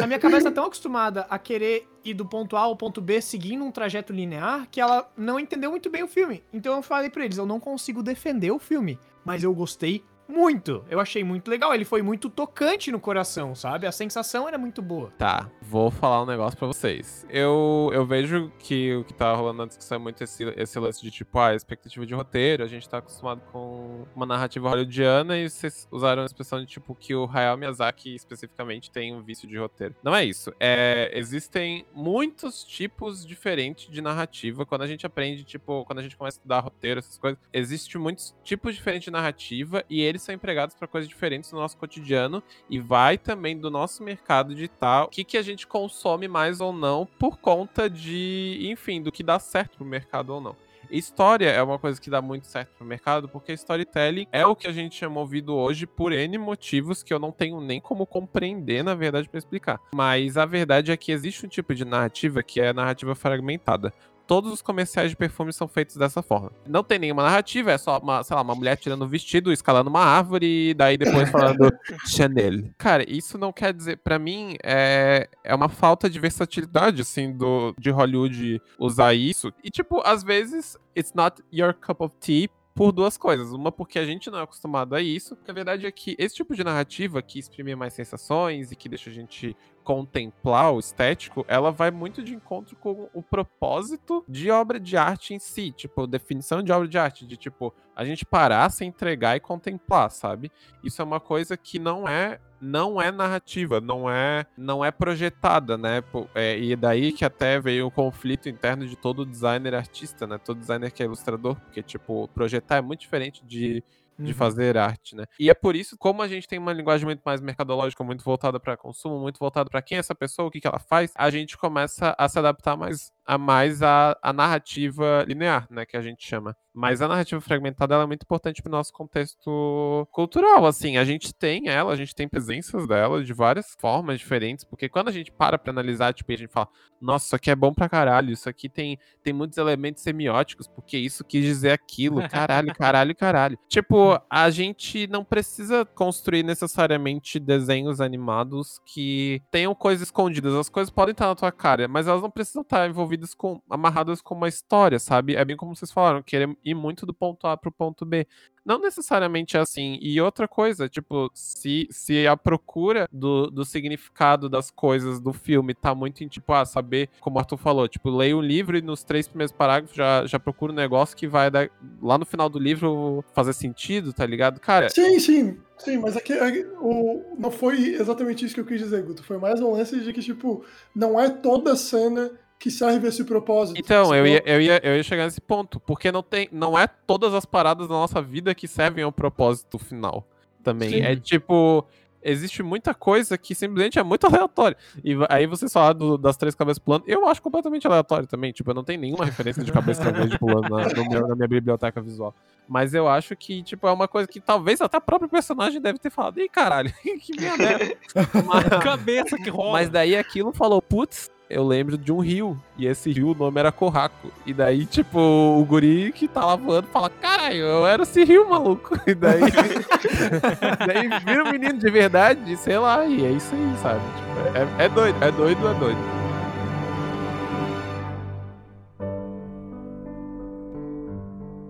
A minha cabeça tá tão acostumada a querer ir do ponto A ao ponto B seguindo um trajeto linear que ela não entendeu muito bem o filme. Então eu falei pra eles, eu não consigo defender o filme, mas eu gostei muito. Eu achei muito legal, ele foi muito tocante no coração, sabe? A sensação era muito boa. Tá, vou falar um negócio pra vocês. Eu, eu vejo que o que tá rolando na discussão é muito esse, esse lance de tipo, ah, expectativa de roteiro, a gente tá acostumado com uma narrativa hollywoodiana e vocês usaram a expressão de tipo que o Hayao Miyazaki especificamente tem um vício de roteiro. Não é isso. É, existem muitos tipos diferentes de narrativa. Quando a gente aprende, tipo, quando a gente começa a estudar roteiro, essas coisas, existe muitos tipos diferentes de narrativa e eles são empregados pra coisas diferentes no nosso cotidiano e vai também do nosso mercado de tal, o que, que a gente consome mais ou não por conta de, enfim, do que dá certo pro mercado ou não. História é uma coisa que dá muito certo pro mercado, porque storytelling é o que a gente é movido hoje por N motivos que eu não tenho nem como compreender, na verdade, pra explicar. Mas a verdade é que existe um tipo de narrativa que é a narrativa fragmentada todos os comerciais de perfume são feitos dessa forma. Não tem nenhuma narrativa, é só uma, sei lá, uma mulher tirando o vestido, escalando uma árvore e daí depois falando Chanel. Cara, isso não quer dizer, Pra mim, é, é uma falta de versatilidade, assim, do, de Hollywood usar isso. E, tipo, às vezes, it's not your cup of tea, por duas coisas. Uma, porque a gente não é acostumado a isso. A verdade é que esse tipo de narrativa que exprime mais sensações e que deixa a gente contemplar o estético, ela vai muito de encontro com o propósito de obra de arte em si. Tipo, definição de obra de arte. De, tipo, a gente parar, se entregar e contemplar, sabe? Isso é uma coisa que não é não é narrativa, não é não é projetada, né? É, e daí que até veio o conflito interno de todo designer artista, né? Todo designer que é ilustrador, porque tipo projetar é muito diferente de de Uhum. fazer arte, né? E é por isso, como a gente tem uma linguagem muito mais mercadológica, muito voltada para consumo, muito voltada para quem é essa pessoa, o que, que ela faz, a gente começa a se adaptar mais a mais a, a narrativa linear, né, que a gente chama. Mas a narrativa fragmentada é muito importante para o nosso contexto cultural. Assim, a gente tem ela, a gente tem presenças dela de várias formas diferentes, porque quando a gente para para analisar, tipo, a gente fala, nossa, isso aqui é bom pra caralho, isso aqui tem, tem muitos elementos semióticos, porque isso quis dizer aquilo, caralho, caralho, caralho. Tipo, a gente não precisa construir necessariamente desenhos animados que tenham coisas escondidas. As coisas podem estar na tua cara, mas elas não precisam estar envolvidas com, amarradas com uma história, sabe? É bem como vocês falaram, querer ir muito do ponto A pro ponto B. Não necessariamente é assim. E outra coisa, tipo, se, se a procura do, do significado das coisas do filme tá muito em, tipo, ah, saber, como o Arthur falou, tipo, leio um livro e nos três primeiros parágrafos já, já procuro um negócio que vai dar, lá no final do livro fazer sentido, tá ligado? Cara. Sim, sim. Sim, mas aqui, aqui, o, não foi exatamente isso que eu quis dizer, Guto. Foi mais um lance de que, tipo, não é toda cena que serve esse propósito. Então, eu ia, eu, ia, eu ia chegar nesse ponto, porque não, tem, não é todas as paradas da nossa vida que servem ao propósito final também. Sim. É tipo, existe muita coisa que simplesmente é muito aleatória. E aí você só do, das três cabeças pulando, eu acho completamente aleatório também. Tipo, eu não tenho nenhuma referência de cabeça grande pulando na, meu, na, minha biblioteca visual. Mas eu acho que, tipo, é uma coisa que talvez até o próprio personagem deve ter falado. Ih, caralho, que merda. Mas, cabeça que rola. Mas daí aquilo falou, putz, eu lembro de um rio. E esse rio, o nome era Corraco. E daí, tipo, o guri que tá lavando fala: Caralho, eu era esse rio, maluco. E daí. daí vira um menino de verdade, sei lá. E é isso aí, sabe? Tipo, é, é doido, é doido, é doido.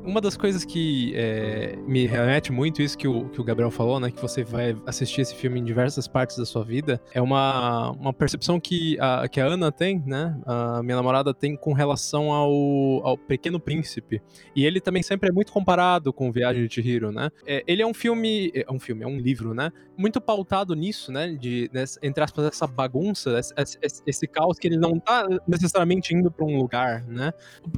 Uma das coisas que é, me remete muito isso que o, que o Gabriel falou, né? Que você vai assistir esse filme em diversas partes da sua vida, é uma, uma percepção que a, que a Ana tem, né? A minha namorada tem com relação ao, ao Pequeno Príncipe. E ele também sempre é muito comparado com Viagem de Chihiro, né? É, ele é um filme, é um filme, é um livro, né? Muito pautado nisso, né? De, nessa, entre aspas, essa bagunça, esse, esse, esse caos que ele não tá necessariamente indo para um lugar, né?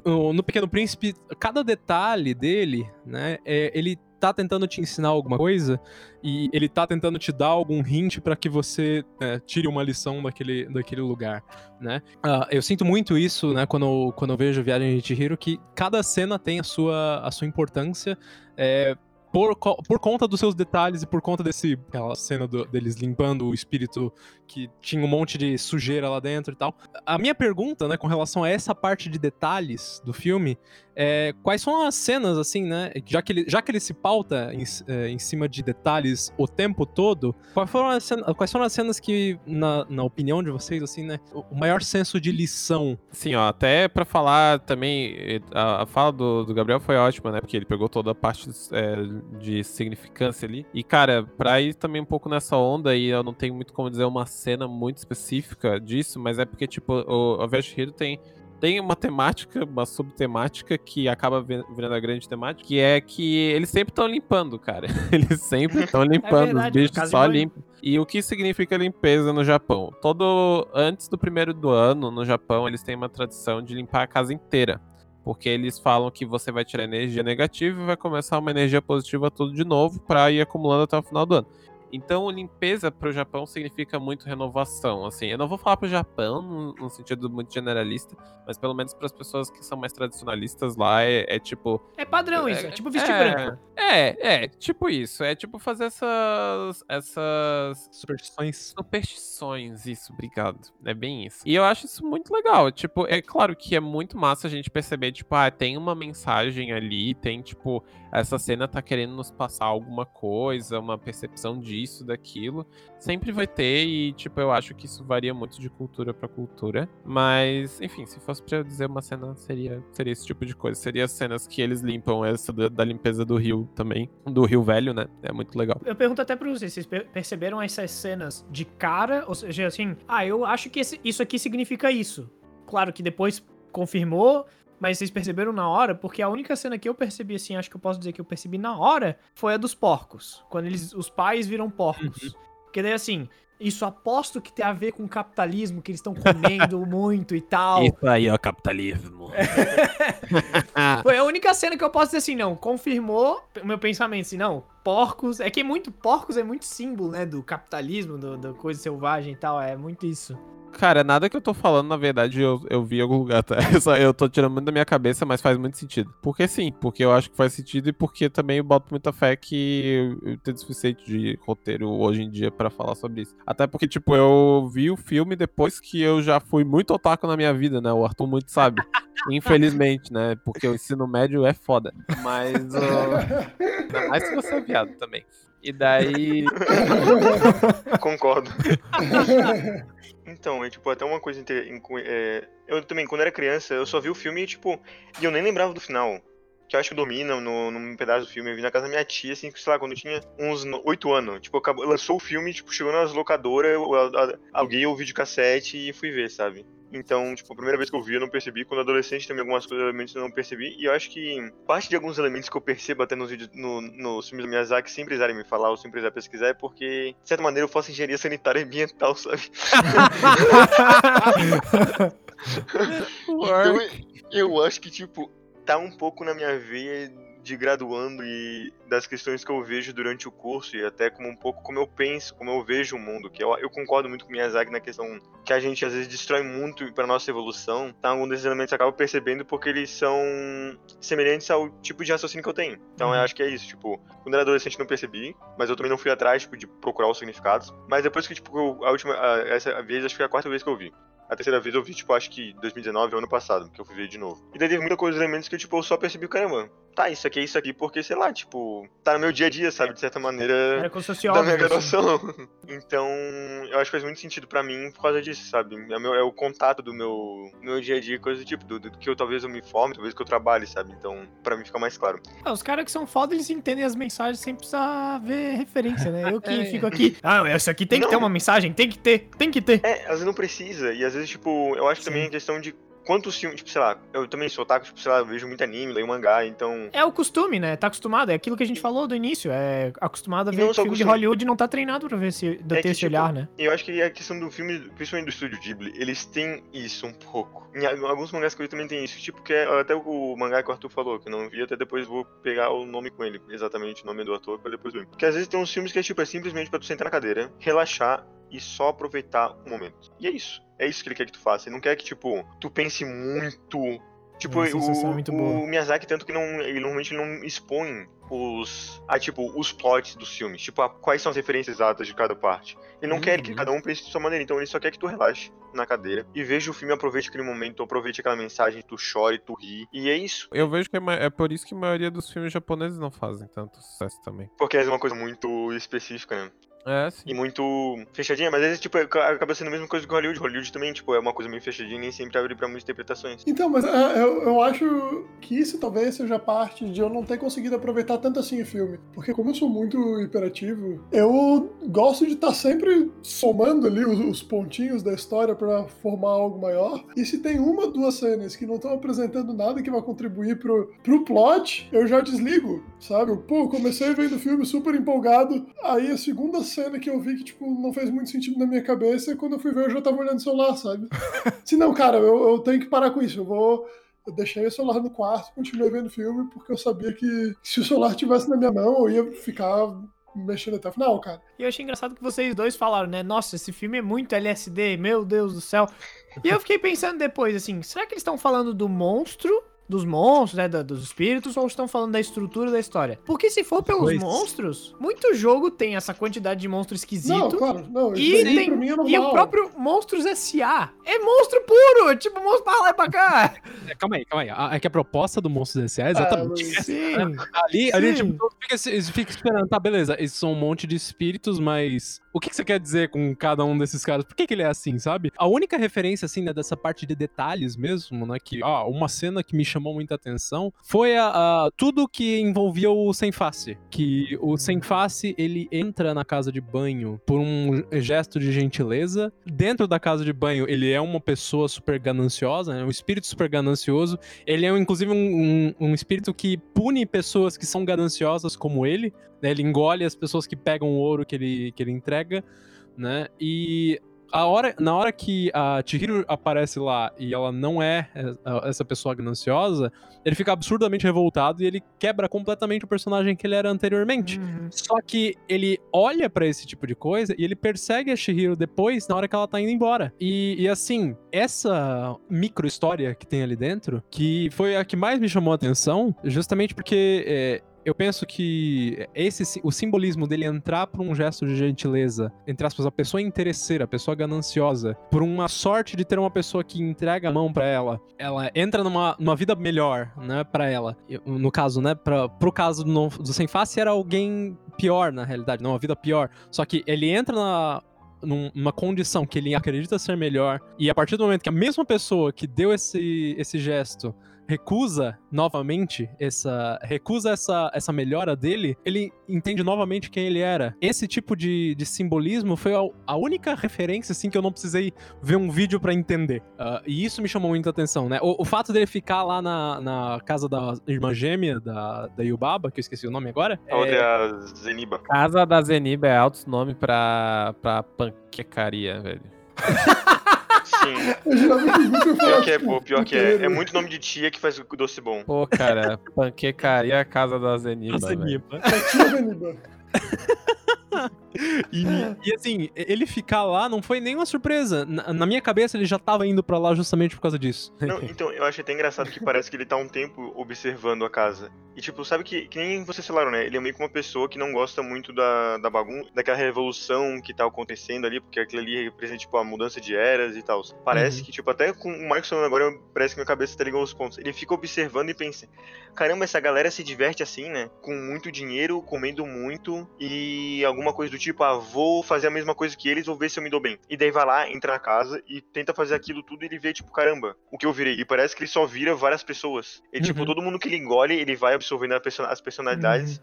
No Pequeno Príncipe, cada detalhe detalhe dele, né, é, ele tá tentando te ensinar alguma coisa e ele tá tentando te dar algum hint para que você é, tire uma lição daquele, daquele lugar, né? Uh, eu sinto muito isso, né, quando quando eu vejo Viagem de Chihiro, que cada cena tem a sua, a sua importância, é, por, por conta dos seus detalhes e por conta desse aquela cena do, deles limpando o espírito que tinha um monte de sujeira lá dentro e tal. A minha pergunta, né, com relação a essa parte de detalhes do filme, é, quais são as cenas, assim, né? Já que ele, já que ele se pauta em, é, em cima de detalhes o tempo todo, quais foram as cenas, quais foram as cenas que, na, na opinião de vocês, assim, né? O maior senso de lição? Sim, ó, até para falar também, a, a fala do, do, Gabriel foi ótima, né? Porque ele pegou toda a parte é, de significância ali. E, cara, pra ir também um pouco nessa onda, e eu não tenho muito como dizer uma cena muito específica disso, mas é porque, tipo, o, o Vest Hero tem tem uma temática, uma subtemática que acaba virando a grande temática, que é que eles sempre estão limpando, cara. Eles sempre estão é limpando, é verdade, os bichos só limpam. E o que significa limpeza no Japão? Todo antes do primeiro do ano no Japão, eles têm uma tradição de limpar a casa inteira. Porque eles falam que você vai tirar energia negativa e vai começar uma energia positiva tudo de novo para ir acumulando até o final do ano. Então, limpeza para o Japão significa muito renovação. Assim, eu não vou falar para o Japão no, no, sentido muito generalista, mas pelo menos para as pessoas que são mais tradicionalistas lá é, é tipo. É padrão é, isso, é tipo vestir é, branco. É, é, tipo isso. É tipo fazer essas. essas. Superstições. Superstições, isso, obrigado. É bem isso. E eu acho isso muito legal. Tipo, é claro que é muito massa a gente perceber, tipo, ah, tem uma mensagem ali, tem, tipo, essa cena tá querendo nos passar alguma coisa, uma percepção disso disso, daquilo. Sempre vai ter, e, tipo, eu acho que isso varia muito de cultura para cultura. Mas, enfim, se fosse pra eu dizer uma cena, seria, seria esse tipo de coisa. Seria as cenas que eles limpam, essa da, da limpeza do rio também. Do rio velho, né? É muito legal. Eu pergunto até pra vocês, vocês perceberam essas cenas de cara? Ou seja, assim, ah, eu acho que esse, isso aqui significa isso. Claro que depois confirmou, mas vocês perceberam na hora? Porque a única cena que eu percebi, assim, acho que eu posso dizer que eu percebi na hora, foi a dos porcos. Quando eles, os pais viram porcos. Uhum. Porque daí, assim, isso aposto que tem a ver com o capitalismo, que eles estão comendo muito e tal. Isso aí, ó, capitalismo. Foi a única cena que eu posso dizer assim, não, confirmou o meu pensamento, assim, não, porcos. É que é muito. Porcos é muito símbolo, né? Do capitalismo, do, do coisa selvagem e tal. É muito isso. Cara, nada que eu tô falando, na verdade, eu, eu vi em algum lugar, tá? Eu, só- eu tô tirando muito da minha cabeça, mas faz muito sentido. Porque sim, porque eu acho que faz sentido e porque também eu boto muita fé que eu tenho suficiente de roteiro hoje em dia pra falar sobre isso. Até porque, tipo, eu vi o filme depois que eu já fui muito otaku na minha vida, né? O Arthur muito sabe. Infelizmente, né? Porque o ensino médio é foda. Mas. ó, Ainda mais se você é viado também. E daí. Concordo. Então, é tipo, até uma coisa inte- inco- é, Eu também, quando era criança, eu só vi o filme e, tipo, e eu nem lembrava do final. Que eu acho que eu dormi no, no, num pedaço do filme. Eu vi na casa da minha tia, assim, sei lá, quando eu tinha uns oito anos. Tipo, acabou, lançou o filme, tipo, chegou nas locadoras, eu aluguei o videocassete e fui ver, sabe? Então, tipo, a primeira vez que eu vi, eu não percebi. Quando adolescente, também algumas coisas, elementos eu não percebi. E eu acho que parte de alguns elementos que eu percebo até nos vídeos, no, nos filmes do Miyazaki, sem precisarem me falar ou sem precisar pesquisar, é porque, de certa maneira, eu faço engenharia sanitária e ambiental, sabe? Então, eu acho que, tipo, tá um pouco na minha veia de graduando e das questões que eu vejo durante o curso e até como um pouco como eu penso, como eu vejo o mundo, que eu, eu concordo muito com o Miyazaki na questão que a gente às vezes destrói muito para nossa evolução, tá? Algum desses elementos eu acabo percebendo porque eles são semelhantes ao tipo de raciocínio que eu tenho. Então eu acho que é isso, tipo, quando era adolescente não percebi, mas eu também não fui atrás, tipo, de procurar os significados. Mas depois que, tipo, eu- a última, a- essa vez, acho que foi a quarta vez que eu vi. A terceira vez eu vi, tipo, acho que 2019 ou ano passado, que eu fui ver de novo. E daí teve muita coisa, elementos que, tipo, eu só percebi, caramba, tá, isso aqui é isso aqui, porque, sei lá, tipo, tá no meu dia a dia, sabe, de certa maneira, Era como se fosse da minha assim. graduação. Então, eu acho que faz muito sentido pra mim por causa disso, sabe? É, meu- é o contato do meu, meu dia a dia, coisa do tipo, do, do que eu talvez eu me forme, talvez que eu trabalhe, sabe? Então, pra mim fica mais claro. Ah, os caras que são foda, eles entendem as mensagens sem precisar ver referência, né? Eu que É. fico aqui. Ah, isso aqui tem que Não. ter uma mensagem, tem que ter, tem que ter. É, às vezes não precisa, e às vezes, tipo, eu acho Sim. também a questão de quantos filmes, tipo, sei lá, eu também sou otaku, tipo, sei lá, eu vejo muito anime, leio mangá, então. É o costume, né? Tá acostumado. É aquilo que a gente falou do início. É acostumado a ver filme de costume. Hollywood e não tá treinado pra ver se ter É que, esse tipo, olhar, né? Eu acho que a questão do filme, principalmente do estúdio Ghibli, eles têm isso um pouco. Em al- alguns mangás que eu também tem isso. Tipo, que é até o mangá que o Arthur falou, que eu não vi, até depois vou pegar o nome com ele, exatamente o nome do ator, pra depois ver. Porque às vezes tem uns filmes que é tipo, é simplesmente pra tu sentar na cadeira, relaxar e só aproveitar o momento. E é isso. É isso que ele quer que tu faça. Ele não quer que, tipo, tu pense muito. Tipo, É, é muito o, boa. o Miyazaki, tanto que não, ele normalmente não expõe os. Ah, tipo, os plots dos filmes. Tipo, a- quais são as referências exatas de cada parte. Ele não quer que Uhum. cada um pense de sua maneira, então ele só quer que tu relaxe na cadeira e veja o filme, aproveite aquele momento, aproveite aquela mensagem, tu chore, tu ri. E é isso. Eu vejo que é é por isso que a maioria dos filmes japoneses não fazem tanto sucesso também. Porque é uma coisa muito específica, né? É, sim. E muito fechadinha, mas às vezes, tipo, acaba sendo a mesma coisa que Hollywood. Hollywood também, tipo, é uma coisa meio fechadinha e nem sempre abre pra muitas interpretações. Então, mas é, eu, eu acho que isso talvez seja parte de eu não ter conseguido aproveitar tanto assim o filme. Porque como eu sou muito hiperativo, eu gosto de estar sempre somando ali os, os pontinhos da história pra formar algo maior. E se tem uma, duas cenas que não estão apresentando nada que vai contribuir pro, pro plot, eu já desligo, sabe? Pô, comecei vendo o filme super empolgado, aí a segunda cena que eu vi que, tipo, não fez muito sentido na minha cabeça, e quando eu fui ver eu já tava olhando o celular, sabe? Se não, cara, eu, eu tenho que parar com isso. Eu vou. Eu deixei o celular no quarto, continuei vendo o filme, porque eu sabia que se o celular estivesse na minha mão, eu ia ficar mexendo até o final, cara. E eu achei engraçado que vocês dois falaram, né? Nossa, esse filme é muito LSD, meu Deus do céu. E eu fiquei pensando depois, assim, será que eles estão falando do monstro? Dos monstros, né? dos espíritos, ou estão falando da estrutura da história? Porque se for pelos Pois. monstros, muito jogo tem essa quantidade de monstro esquisito. Não, claro, não, E, tem- é e o próprio Monstros S.A. é monstro puro, tipo monstro pra lá e pra cá. É, calma aí, calma aí. A- É que a proposta do Monstros S.A. é exatamente Ah, essa. Sim. Ali, ali tipo, fica, fica esperando, tá, beleza, esses são um monte de espíritos, mas o que, que você quer dizer com cada um desses caras? Por que, que ele é assim, sabe? A única referência, assim, né, dessa parte de detalhes mesmo, né, que, ó, uma cena que me chamou muita atenção foi a, a- tudo que envolvia o Sem Face. Que o Sem Face, ele entra na casa de banho por um gesto de gentileza. Dentro da casa de banho, ele é uma pessoa super gananciosa, né, um espírito super ganancioso. Ele é, inclusive, um, um- um espírito que pune pessoas que são gananciosas como ele. né? Ele engole as pessoas que pegam o ouro que ele, que ele entrega, né? E a hora, na hora que a Chihiro aparece lá e ela não é é, essa pessoa gananciosa, ele fica absurdamente revoltado e ele quebra completamente o personagem que ele era anteriormente. Uhum. Só que ele olha pra esse tipo de coisa e ele persegue a Chihiro depois, na hora que ela tá indo embora. E, e assim, essa micro história que tem ali dentro, que foi a que mais me chamou a atenção, justamente porque é, eu penso que esse o simbolismo dele entrar por um gesto de gentileza, entre aspas, a pessoa interesseira, a pessoa gananciosa, por uma sorte de ter uma pessoa que entrega a mão pra ela, ela entra numa, numa vida melhor, né, pra ela. No caso, né, pra, pro caso do, do Sem Face era alguém pior, na realidade, não, uma vida pior. Só que ele entra na, num- numa condição que ele acredita ser melhor, e a partir do momento que a mesma pessoa que deu esse, esse gesto recusa novamente essa recusa essa, essa melhora dele, ele entende novamente quem ele era. Esse tipo de, de simbolismo foi a, a única referência assim que eu não precisei ver um vídeo pra entender. Ah, e isso me chamou muita atenção, né? O, o fato dele ficar lá na, na casa da irmã gêmea da, da Yubaba, que eu esqueci o nome agora, A outra é a Zeniba. Casa da Zeniba é alto nome pra, pra panquecaria, velho. Sim. Eu geralmente nunca Pior que é, tipo, pô, pior que é. É muito nome de tia que faz doce bom. Pô, cara, panquecaria é Casa da Zeniba. Zeniba. É tia Zeniba. E, e, assim, ele ficar lá não foi nenhuma surpresa. Na, na minha cabeça, ele já tava indo pra lá justamente por causa disso. Não, então, eu acho até engraçado que parece que ele tá um tempo observando a casa. E, tipo, sabe que, que nem vocês falaram, né? Ele é meio que uma pessoa que não gosta muito da, da bagunça, daquela revolução que tá acontecendo ali, porque aquilo ali representa, tipo, a mudança de eras e tal. Parece Uhum. que, tipo, até com o Marcos falando agora, parece que minha cabeça tá ligando os pontos. Ele fica observando e pensa: caramba, essa galera se diverte assim, né? Com muito dinheiro, comendo muito e alguma coisa do tipo, ah, vou fazer a mesma coisa que eles, vou ver se eu me dou bem. E daí vai lá, entra na casa e tenta fazer aquilo tudo e ele vê, tipo, caramba, o que eu virei. E parece que ele só vira várias pessoas. E, tipo, Uhum. todo mundo que ele engole, ele vai absorvendo a perso- as personalidades.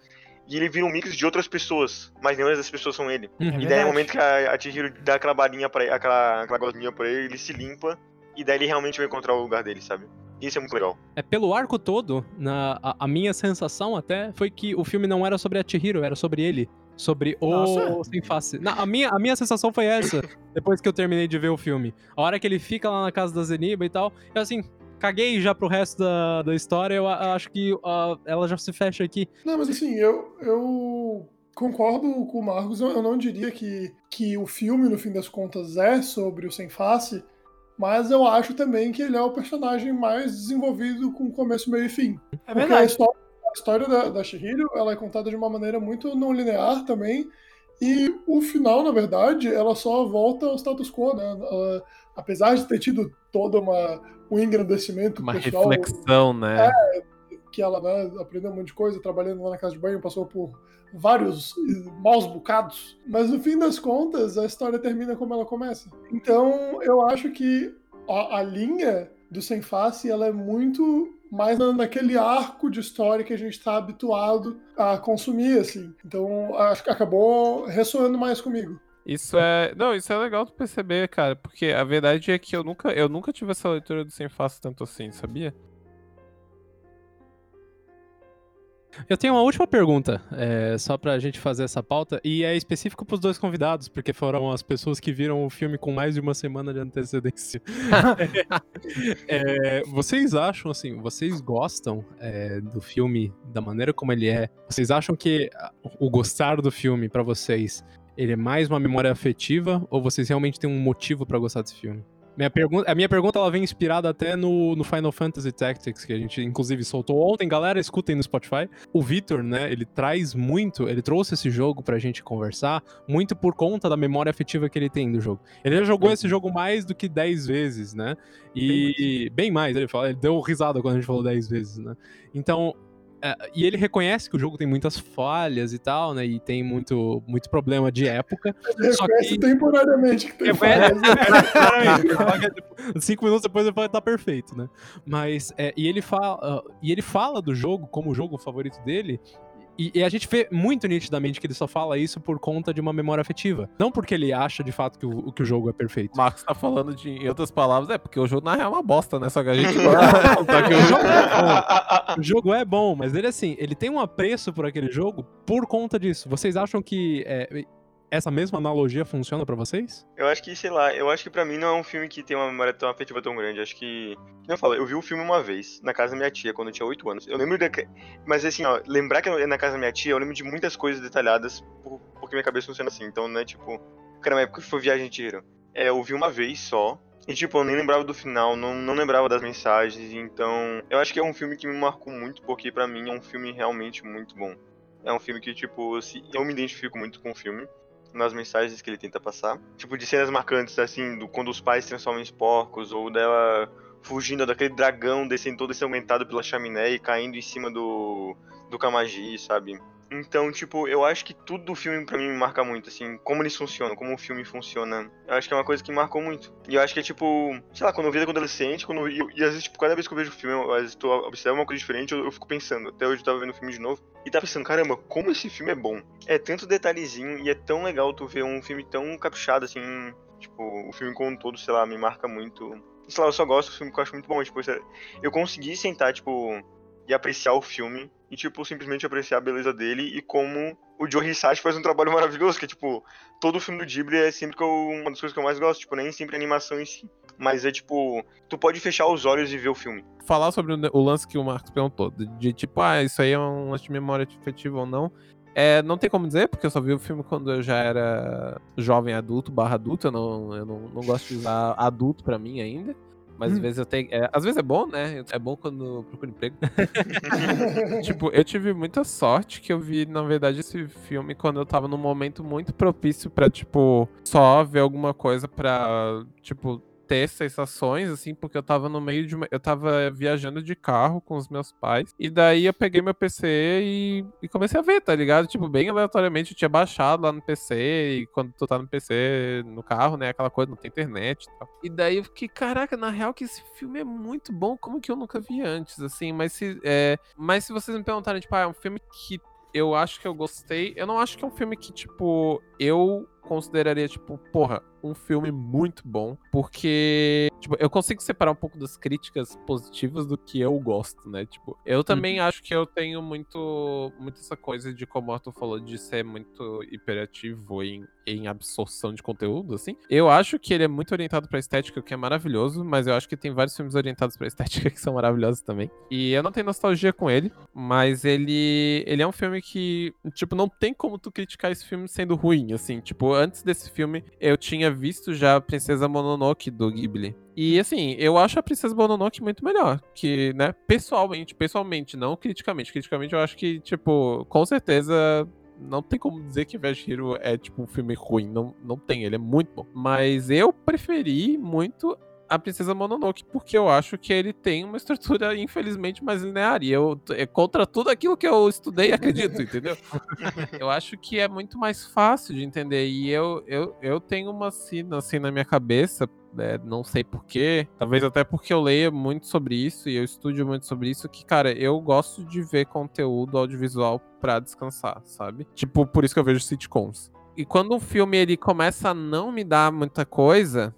E ele vira um mix de outras pessoas, mas nenhuma dessas pessoas são ele. Uhum. E daí, no verdade. momento que a, a Chihiro dá aquela balinha pra ele, aquela, aquela gosminha pra ele, ele se limpa. E daí ele realmente vai encontrar o lugar dele, sabe? Isso é muito legal. É, pelo arco todo, na, a, a minha sensação até foi que o filme não era sobre a Chihiro, era sobre ele. Sobre o Nossa. Sem Face. Na- a, minha, a minha sensação foi essa, depois que eu terminei de ver o filme. A hora que ele fica lá na casa da Zeniba e tal, eu assim, caguei já pro resto da, da história, eu acho que ah, ela já se fecha aqui. Não, mas assim, eu, eu concordo com o Marcos. Eu, eu não diria que, que o filme, no fim das contas, é sobre o Sem Face, mas eu acho também que ele é o personagem mais desenvolvido com começo, meio e fim. É Porque a verdade. história, a história da, da Shihiro, ela é contada de uma maneira muito não linear também. E o final, na verdade, ela só volta ao status quo, né? Ela- apesar de ter tido toda uma um engrandecimento Uma pessoal, reflexão, né? que ela né, aprendeu um monte de coisa, trabalhando lá na casa de banho, passou por vários maus bocados. Mas no fim das contas, a história termina como ela começa. Então, eu acho que a, a linha do Sem Face, ela é muito mais na- naquele arco de história que a gente está habituado a consumir, assim. Então, acho que acabou ressoando mais comigo. Isso é. Não, isso é legal tu perceber, cara. Porque a verdade é que eu nunca, eu nunca tive essa leitura do Sem Face tanto assim, sabia? Eu tenho uma última pergunta, é, só pra gente fazer essa pauta, e é específico pros dois convidados, porque foram as pessoas que viram o filme com mais de uma semana de antecedência. É, vocês acham, assim, vocês gostam é, do filme da maneira como ele é? Vocês acham que o gostar do filme, pra vocês, ele é mais uma memória afetiva, ou vocês realmente têm um motivo pra gostar desse filme? Minha pergunta, a minha pergunta ela vem inspirada até no, no Final Fantasy Tactics, que a gente inclusive soltou ontem. Galera, escutem no Spotify. O Vitor, né, ele traz muito, ele trouxe esse jogo pra gente conversar, muito por conta da memória afetiva que ele tem do jogo. Ele já jogou esse jogo mais do que 10 vezes, né? E bem mais, ele, fala, ele deu risada quando a gente falou 10 vezes, né? Então, é, e ele reconhece que o jogo tem muitas falhas e tal, né? E tem muito, muito problema de época. Ele Só reconhece que- temporariamente que tem Reconhece- falhas. Cinco minutos depois ele fala que tá perfeito, né? Mas, é, e, ele fala, ah, e ele fala do jogo como o jogo favorito dele. E, e a gente vê muito nitidamente que ele só fala isso por conta de uma memória afetiva. Não porque ele acha de fato que o, que o jogo é perfeito. O Marcos tá falando de, em outras palavras, é porque o jogo na real é uma bosta, né? Só que a gente. Só que o jogo é bom. O jogo é bom, mas ele assim, ele tem um apreço por aquele jogo por conta disso. Vocês acham que é, essa mesma analogia funciona pra vocês? Eu acho que, sei lá, eu acho que pra mim não é um filme que tem uma memória tão afetiva tão grande. Acho que. Como eu falo, eu vi o filme uma vez, na casa da minha tia, quando eu tinha 8 anos. Eu lembro de. Mas assim, ó, lembrar que é na casa da minha tia, eu lembro de muitas coisas detalhadas, por- porque minha cabeça funciona assim. Então, não é tipo. Cara, na época foi viagem de dinheiro. É, eu vi uma vez só. E, tipo, eu nem lembrava do final, não, não lembrava das mensagens. Então, eu acho que é um filme que me marcou muito, porque pra mim é um filme realmente muito bom. É um filme que, tipo, eu me identifico muito com o filme nas mensagens que ele tenta passar. Tipo, de cenas marcantes, assim, do, quando os pais se transformam em porcos, ou dela fugindo daquele dragão, descendo todo ensanguentado pela chaminé e caindo em cima do, do Kamaji, sabe? Então, tipo, eu acho que tudo do filme pra mim me marca muito, assim, como eles funcionam, como o filme funciona. Eu acho que é uma coisa que marcou muito. E eu acho que é tipo, sei lá, quando eu vi quando adolescente, quando eu, e às vezes, tipo, cada vez que eu vejo o filme, eu, às vezes tô observando uma coisa diferente, eu, eu fico pensando. Até hoje eu tava vendo o filme de novo. E tava pensando, caramba, como esse filme é bom. É tanto detalhezinho e é tão legal tu ver um filme tão caprichado, assim. Tipo, o filme como um todo, sei lá, me marca muito. Sei lá, eu só gosto do filme que eu acho muito bom. Tipo, eu consegui sentar, tipo, e apreciar o filme. E, tipo, simplesmente apreciar a beleza dele e como o Joe Hisashi faz um trabalho maravilhoso, que tipo, todo o filme do Ghibli é sempre eu, uma das coisas que eu mais gosto, tipo, nem sempre a animação em si. Mas é, tipo, tu pode fechar os olhos e ver o filme. Falar sobre o, lance que o Marcos perguntou, de, de, tipo, ah, isso aí é um lance de memória afetiva ou não. É, não tem como dizer, porque eu só vi o filme quando eu já era jovem adulto, barra adulto, eu não, eu não, não gosto de usar adulto pra mim ainda. Mas às vezes eu tenho. É, às vezes é bom, né? É bom quando eu procuro emprego. tipo, eu tive muita sorte que eu vi, na verdade, esse filme quando eu tava num momento muito propício pra, tipo, só ver alguma coisa pra, tipo, ter sensações, assim, porque eu tava no meio de uma. Eu tava viajando de carro com os meus pais. E daí eu peguei meu PC e, e comecei a ver, tá ligado? Tipo, bem aleatoriamente, eu tinha baixado lá no PC. E quando tu tá no PC, no carro, né? Aquela coisa, não tem internet e tal. E daí eu fiquei, caraca, na real que esse filme é muito bom, como que eu nunca vi antes, assim. Mas se, é, mas se vocês me perguntarem, tipo, ah, é um filme que eu acho que eu gostei. Eu não acho que é um filme que, tipo, eu consideraria, tipo, porra, um filme muito bom, porque, tipo, eu consigo separar um pouco das críticas positivas do que eu gosto, né? Tipo, eu também uhum. acho que eu tenho muito, muito essa coisa de, como o Arthur falou, de ser muito hiperativo em, em absorção de conteúdo, assim. Eu acho que ele é muito orientado pra estética, o que é maravilhoso, mas eu acho que tem vários filmes orientados pra estética que são maravilhosos também. E eu não tenho nostalgia com ele, mas ele, ele é um filme que, tipo, não tem como tu criticar esse filme sendo ruim, assim. Tipo, antes desse filme, eu tinha visto já a Princesa Mononoke do Ghibli. E assim, eu acho a Princesa Mononoke muito melhor. Que, né, pessoalmente, pessoalmente, não criticamente. Criticamente eu acho que, tipo, com certeza não tem como dizer que Hero é tipo um filme ruim, não, não tem, ele é muito bom. Mas eu preferi muito a Princesa Mononoke, porque eu acho que ele tem uma estrutura, infelizmente, mais linear. E eu, é contra tudo aquilo que eu estudei e acredito, entendeu? eu acho que é muito mais fácil de entender. E eu, eu, eu tenho uma cena assim na minha cabeça, é, não sei porquê, talvez até porque eu leia muito sobre isso e eu estudo muito sobre isso, que, cara, eu gosto de ver conteúdo audiovisual pra descansar, sabe? Tipo, por isso que eu vejo sitcoms. E quando um filme ele começa a não me dar muita coisa,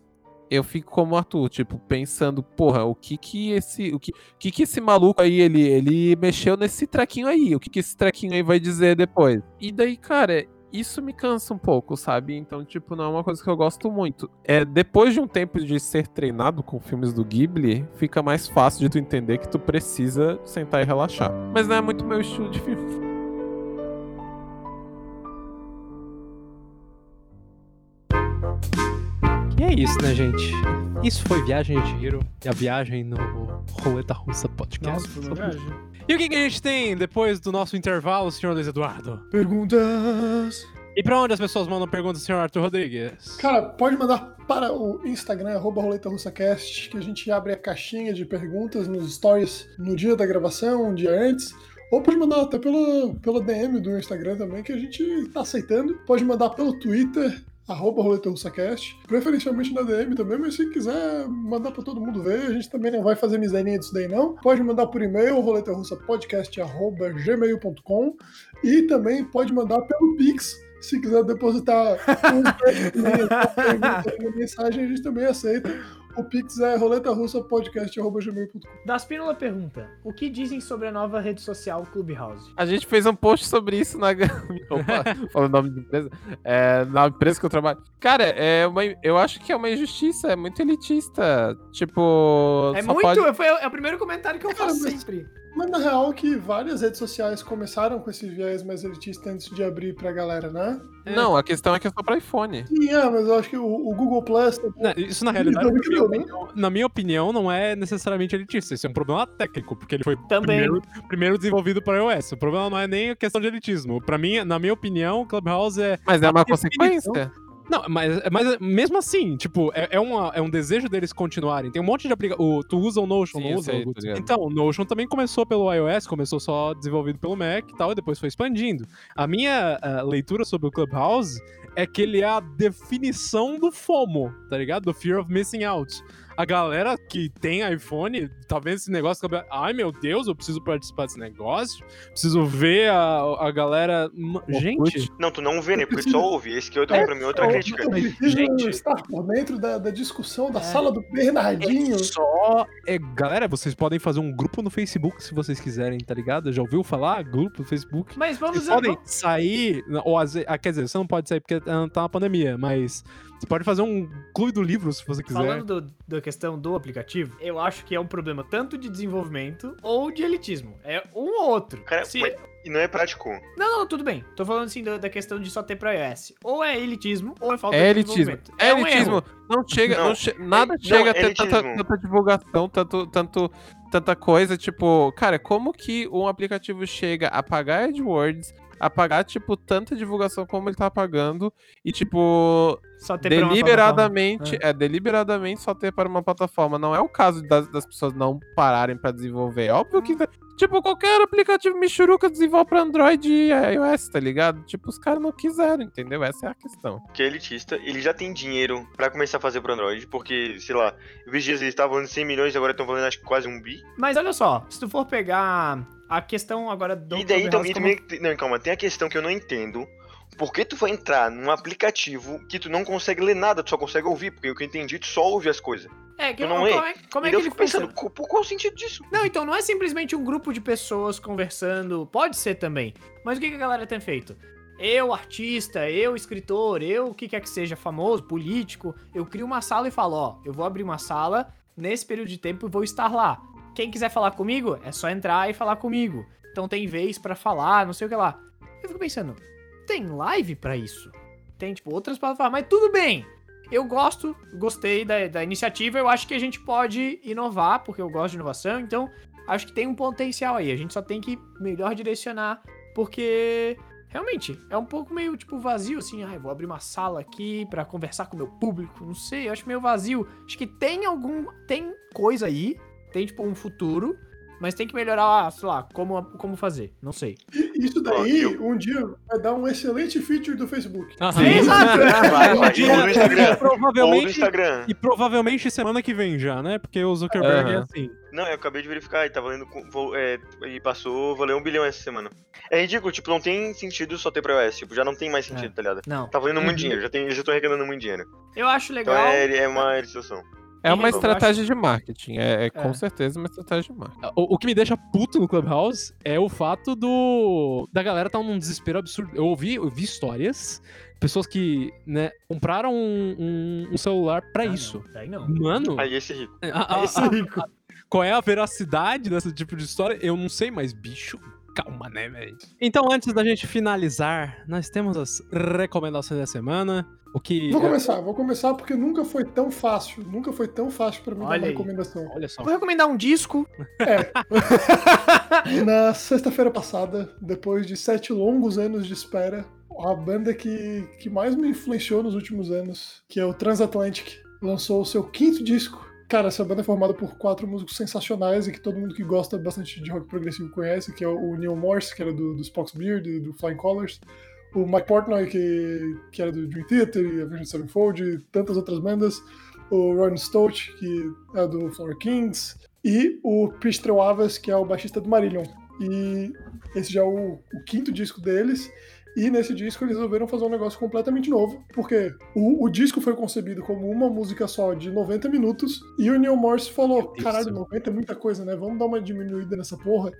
eu fico como Arthur, tipo, pensando, porra, o que que esse, o que, que que esse maluco aí, ele, ele mexeu nesse trequinho aí, o que que esse trequinho aí vai dizer depois? E daí, cara, isso me cansa um pouco, sabe? Então, tipo, não é uma coisa que eu gosto muito. É, depois de um tempo de ser treinado com filmes do Ghibli, fica mais fácil de tu entender que tu precisa sentar e relaxar. Mas não é muito meu estilo de filme. E é isso, né, gente? Isso foi Viagem de Hero e a viagem no Roleta Russa Podcast. Nossa, foi viagem. E o que, que, a gente tem depois do nosso intervalo, senhor Luiz Eduardo? Perguntas. E pra onde as pessoas mandam perguntas, senhor Arthur Rodrigues? Cara, pode mandar para o Instagram, arroba RoletaRussaCast, que a gente abre a caixinha de perguntas nos stories no dia da gravação, um dia antes. Ou pode mandar até pela, pela DM do Instagram também, que a gente tá aceitando. Pode mandar pelo Twitter, arroba RoletaRussaCast, preferencialmente na DM também, mas se quiser mandar pra todo mundo ver, a gente também não vai fazer miserinha disso daí não. Pode mandar por e-mail, roletarussapodcast.gmail.com e também pode mandar pelo Pix, se quiser depositar um uma mensagem, a gente também aceita. O Pix é roletarussapodcast.gmail.com. Daspínola pergunta: O que dizem sobre a nova rede social Clubhouse? A gente fez um post sobre isso na. Opa, falando o nome da empresa. É, na empresa que eu trabalho. Cara, é uma, eu acho que é uma injustiça, é muito elitista. Tipo. É só muito. pode- Foi, é o primeiro comentário que eu Cara, faço mas- sempre. Mas na real que várias redes sociais começaram com esse viés mais elitista antes de abrir pra galera, né? Não, a questão é que é só pra iPhone. Sim, é, mas eu acho que o, o Google Plus também Não, Isso, na realidade, na minha, opinião, na minha opinião, não é necessariamente elitista. Isso é um problema técnico, porque ele foi Também. primeiro, primeiro desenvolvido para iOS. O problema não é nem a questão de elitismo. Pra mim, na minha opinião, o Clubhouse é. Mas é uma definição- consequência. Não, mas, mas mesmo assim, tipo, é, é, uma, é um desejo deles continuarem. Tem um monte de aplicação. Tu usa o Notion, Sim, não usa? sei, ligado. então, o Notion também começou pelo iOS, começou só desenvolvido pelo Mac e tal, e depois foi expandindo. A minha ah, leitura sobre o Clubhouse é que ele é a definição do FOMO, tá ligado? Do Fear of Missing Out. A galera que tem iPhone tá vendo esse negócio. Ai meu Deus, eu preciso participar desse negócio. Preciso ver a, a galera. Gente, Não, tu não vê, né? Porque tu só ouve. Esse que eu também, pra mim, é outra crítica. Gente. estar por dentro da, da discussão da É. sala do Bernardinho. É só. É, galera, vocês podem fazer um grupo no Facebook se vocês quiserem, tá ligado? Já ouviu falar? Grupo no Facebook? Mas vamos Vocês podem sair. Ou, ah, quer dizer, você não pode sair porque ah, tá na pandemia, mas você pode fazer um clube do livro se você quiser. Falando do- da questão do aplicativo, eu acho que é um problema tanto de desenvolvimento ou de elitismo. É um ou outro. Cara, Se- mas- e não é prático. Não, não, tudo bem. Tô falando assim da, da questão de só ter pra iOS. Ou é elitismo, ou é falta É de elitismo. desenvolvimento. É um elitismo. erro. Não chega, Não, não che- nada não, chega a ter elitismo. tanta, tanta divulgação, tanto, tanto, tanta coisa. Tipo, cara, como que um aplicativo chega a pagar AdWords, a pagar, tipo, tanta divulgação como ele tá pagando e, tipo, Só ter pra uma deliberadamente, é. deliberadamente só ter para uma plataforma. Não é o caso das, das pessoas não pararem pra desenvolver. É Óbvio que, tipo, qualquer aplicativo Michuruca desenvolve pra Android e iOS, tá ligado? Tipo, os caras não quiseram, entendeu? Essa é a questão. Que é elitista, ele já tem dinheiro pra começar a fazer pro Android, porque, sei lá, esses dias eles estavam valendo 100 milhões, agora estão valendo acho que quase um bi. Mas olha só, se tu for pegar a questão agora do e daí também, como- também. Não, calma, tem a questão que eu não entendo. Por que tu vai entrar num aplicativo que tu não consegue ler nada, tu só consegue ouvir? Porque o que eu entendi, tu só ouve as coisas. É, que tu não como, lê. é, como é que eu fico pensando, funciona? qual, por qual o sentido disso? Não, então não é simplesmente um grupo de pessoas conversando, pode ser também. Mas o que, que a galera tem feito? Eu, artista, eu, escritor, eu, o que quer que seja, famoso, político, eu crio uma sala e falo, ó, eu vou abrir uma sala nesse período de tempo e vou estar lá. Quem quiser falar comigo, é só entrar e falar comigo. Então tem vez pra falar, não sei o que lá. Eu fico pensando, tem live pra isso? Tem, tipo, outras plataformas, mas tudo bem. Eu gosto, gostei da, da iniciativa, eu acho que a gente pode inovar, porque eu gosto de inovação, então acho que tem um potencial aí. A gente só tem que melhor direcionar, porque realmente é um pouco meio tipo vazio, assim, ah, vou abrir uma sala aqui pra conversar com o meu público, não sei, eu acho meio vazio. Acho que tem algum. Tem coisa aí, tem tipo um futuro, mas tem que melhorar, sei lá, como, como fazer, não sei. Isso daí, um dia, vai dar um excelente feature do Facebook. Aham. Sim, exato. Vai, vai, ou no Instagram. e Ou no provavelmente, Instagram. e provavelmente semana que vem já, né? Porque o Zuckerberg é Aham. assim. Não, eu acabei de verificar e tá valendo. vou- é, e passou, valeu um bilhão essa semana. É ridículo, tipo, não tem sentido só ter pra iOS. Tipo, já não tem mais sentido, É. tá ligado? Não. Tá valendo Uhum. muito dinheiro, já, tem, já tô arrecadando muito dinheiro. Eu acho Então legal. é, é uma situação. É uma estratégia de marketing. É, é com É. certeza uma estratégia de marketing. O, o que me deixa puto no Clubhouse é o fato do da galera tá num desespero absurdo. Eu ouvi, eu vi histórias, pessoas que, né, compraram um, um- um celular pra Ah, isso. Não, daí não. Mano, Aí esse é rico. a- a- Esse a- rico. qual é a veracidade desse tipo de história? Eu não sei, mas bicho, calma, né, velho? Então, antes da gente finalizar, nós temos as recomendações da semana. O que. Vou começar, vou começar porque nunca foi tão fácil. Nunca foi tão fácil pra mim dar Olha uma aí. recomendação. Olha só. Vou recomendar um disco. Na sexta-feira passada, depois de sete longos anos de espera, a banda que, que mais me influenciou nos últimos anos, que é o Transatlantic, lançou o seu quinto disco. Cara, essa banda é formada por quatro músicos sensacionais e que todo mundo que gosta bastante de rock progressivo conhece, que é o Neil Morse, que era do, do Spock's Beard e do Flying Colors, o Mike Portnoy, que, que era do Dream Theater e Avenged Sevenfold e tantas outras bandas, o Ron Stout, que é do Flower Kings, e o Pistro Avas, que é o baixista do Marillion. E esse já é o, o quinto disco deles. E nesse disco eles resolveram fazer um negócio completamente novo, porque o, o disco foi concebido como uma música só de 90 minutos, e o Neil Morse falou: caralho, 90 é muita coisa, né? Vamos dar uma diminuída nessa porra.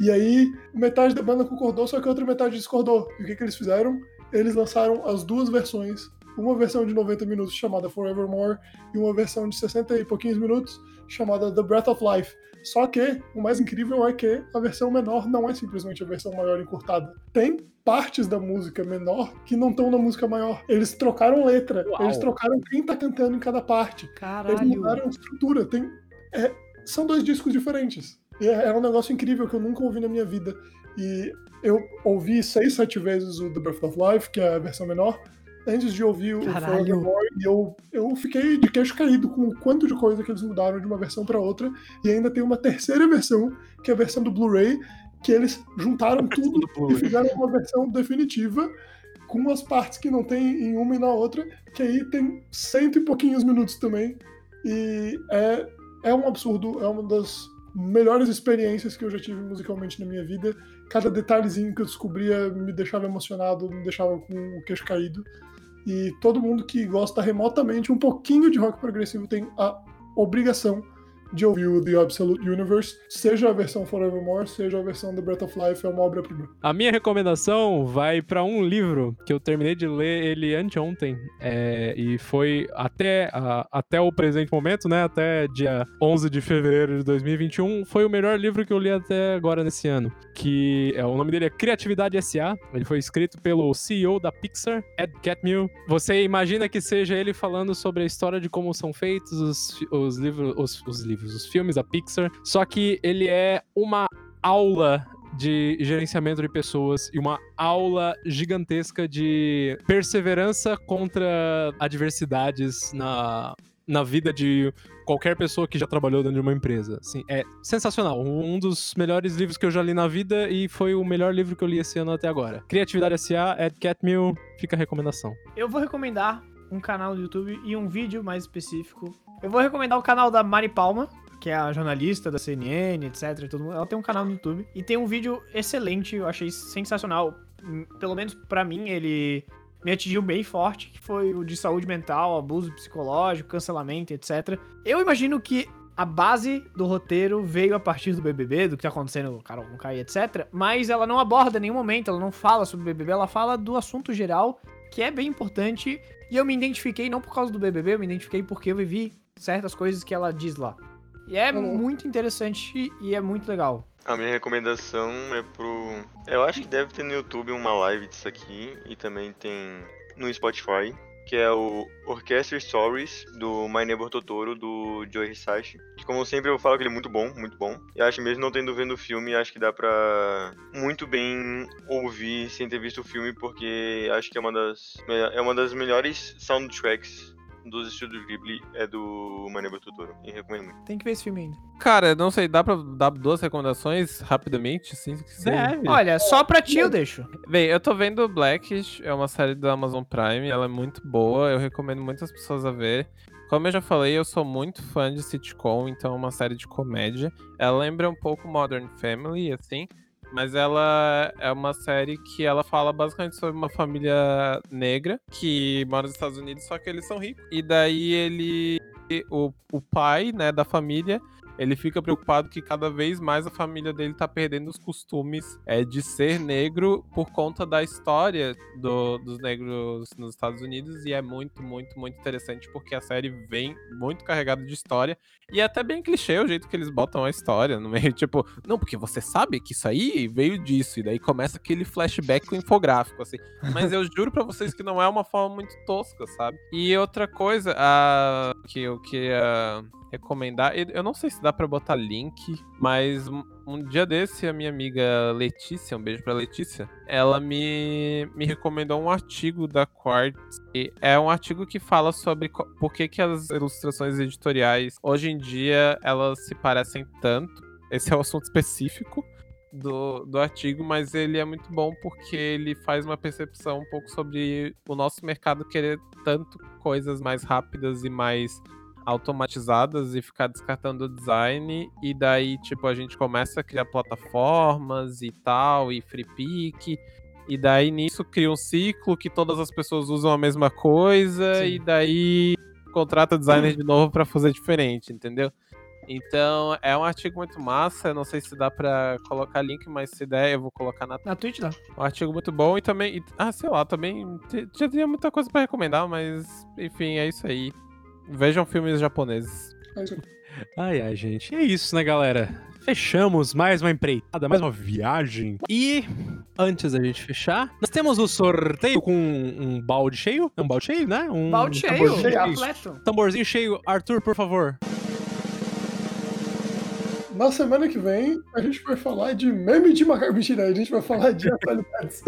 E aí, metade da banda concordou, só que a outra metade discordou. E o que, que eles fizeram? Eles lançaram as duas versões. Uma versão de 90 minutos chamada Forevermore e uma versão de 60 e pouquinhos minutos chamada The Breath of Life. Só que o mais incrível é que a versão menor não é simplesmente a versão maior encurtada. Tem partes da música menor que não estão na música maior. Eles trocaram letra, Uau. eles trocaram quem tá cantando em cada parte. Eles Caralho. mudaram a estrutura. Tem, é, são dois discos diferentes. E é, é um negócio incrível que eu nunca ouvi na minha vida. E eu ouvi seis, sete vezes o The Breath of Life, que é a versão menor, antes de ouvir o Caralho. Forevermore. E eu, eu fiquei de queixo caído com o quanto de coisa que eles mudaram de uma versão para outra. E ainda tem uma terceira versão, que é a versão do Blu-ray, que eles juntaram tudo do e fizeram uma versão definitiva com as partes que não tem em uma e na outra, que aí tem cento e pouquinhos minutos também. E é, é um absurdo, é uma das melhores experiências que eu já tive musicalmente na minha vida. Cada detalhezinho que eu descobria me deixava emocionado, me deixava com o queixo caído. E todo mundo que gosta remotamente um pouquinho de rock progressivo tem a obrigação de ouvir o The Absolute Universe, seja a versão Forevermore, seja a versão The Breath of Life, é uma obra-prima. A minha recomendação vai pra um livro que eu terminei de ler ele anteontem. É, e foi até, a- até o presente momento, né? Até dia 11 de fevereiro de 2021. Foi o melhor livro que eu li até agora nesse ano. Que é, o nome dele é Criatividade S.A. Ele foi escrito pelo CEO da Pixar, Ed Catmull. Você imagina que seja ele falando sobre a história de como são feitos os, os livros, os, os livros, os filmes da Pixar. Só que ele é uma aula de gerenciamento de pessoas e uma aula gigantesca de perseverança contra adversidades na, na vida de qualquer pessoa que já trabalhou dentro de uma empresa. Assim, é sensacional. Um dos melhores livros que eu já li na vida e foi o melhor livro que eu li esse ano até agora. Criatividade S.A., Ed Catmull, fica a recomendação. Eu vou recomendar um canal do YouTube e um vídeo mais específico. Eu vou recomendar o canal da Mari Palma, que é a jornalista da CNN, etc. Todo mundo. Ela tem um canal no YouTube e tem um vídeo excelente, eu achei sensacional. Hum, Pelo menos pra mim, ele me atingiu bem forte, que foi o de saúde mental, abuso psicológico, cancelamento, etc. Eu imagino que a base do roteiro veio a partir do BBB, do que tá acontecendo no Carol Conká e etc. Mas ela não aborda em nenhum momento, ela não fala sobre o BBB, ela fala do assunto geral, que é bem importante. E eu me identifiquei não por causa do BBB, eu me identifiquei porque eu vivi certas coisas que ela diz lá. E é Uhum. muito interessante e é muito legal. A minha recomendação é pro. Eu acho que deve ter no YouTube uma live disso aqui e também tem no Spotify, que é o Orchestra Stories do My Neighbor Totoro do Joe Hisashi. Que como sempre eu falo que ele é muito bom, muito bom. E acho mesmo não tendo vendo o filme, acho que dá pra muito bem ouvir sem ter visto o filme, porque acho que é uma das é uma das melhores soundtracks dos estúdios Ghibli é do Neighbor Totoro. E recomendo muito. Tem que ver esse filme ainda. Cara, não sei, dá pra dar duas recomendações rapidamente, assim? se quiser? Deve. Olha, só pra ti eu deixo. Bem, eu tô vendo Blackish, é uma série da Amazon Prime, ela é muito boa, eu recomendo muitas pessoas a ver. Como eu já falei, eu sou muito fã de sitcom, então é uma série de comédia. Ela lembra um pouco Modern Family, assim, mas ela é uma série que ela fala basicamente sobre uma família negra que mora nos Estados Unidos, só que eles são ricos. E daí ele, o, o pai, né, da família, ele fica preocupado que cada vez mais a família dele tá perdendo os costumes é, de ser negro por conta da história do- dos negros nos Estados Unidos. E é muito, muito, muito interessante porque a série vem muito carregada de história. E é até bem clichê o jeito que eles botam a história no meio. Tipo, não, porque você sabe que isso aí veio disso. E daí começa aquele flashback com infográfico, assim. Mas eu juro pra vocês que não é uma forma muito tosca, sabe? E outra coisa a, que eu queria recomendar, eu não sei se dá pra botar link, mas um, dia desse a minha amiga Letícia, um beijo pra Letícia, ela me, me recomendou um artigo da Quartz. E é um artigo que fala sobre por que, que as ilustrações editoriais hoje em dia elas se parecem tanto. Esse é o assunto específico do, do artigo, mas ele é muito bom porque ele faz uma percepção um pouco sobre o nosso mercado querer tanto coisas mais rápidas e mais automatizadas e ficar descartando o design e daí tipo a gente começa a criar plataformas e tal e free pick E daí nisso cria um ciclo que todas as pessoas usam a mesma coisa Sim. e daí contrata designer de novo pra fazer diferente, entendeu? Então é um artigo muito massa. eu Não sei se dá pra colocar link, mas se der eu vou colocar na Na Twitch dá. um artigo muito bom e também. e- ah, sei lá, também. Já tinha muita coisa pra recomendar, mas. Enfim, é isso aí. Vejam filmes japoneses. É. Ai, ai, gente. E é isso, né, galera? Fechamos mais uma empreitada, mais uma viagem. E antes da gente fechar, nós temos o sorteio com um balde cheio. É um balde cheio, né? Um Balde cheio, tamborzinho completo. Tamborzinho cheio. Arthur, por favor. Na semana que vem, a gente vai falar de meme de macaco. Mentira, a gente vai falar de atualidades.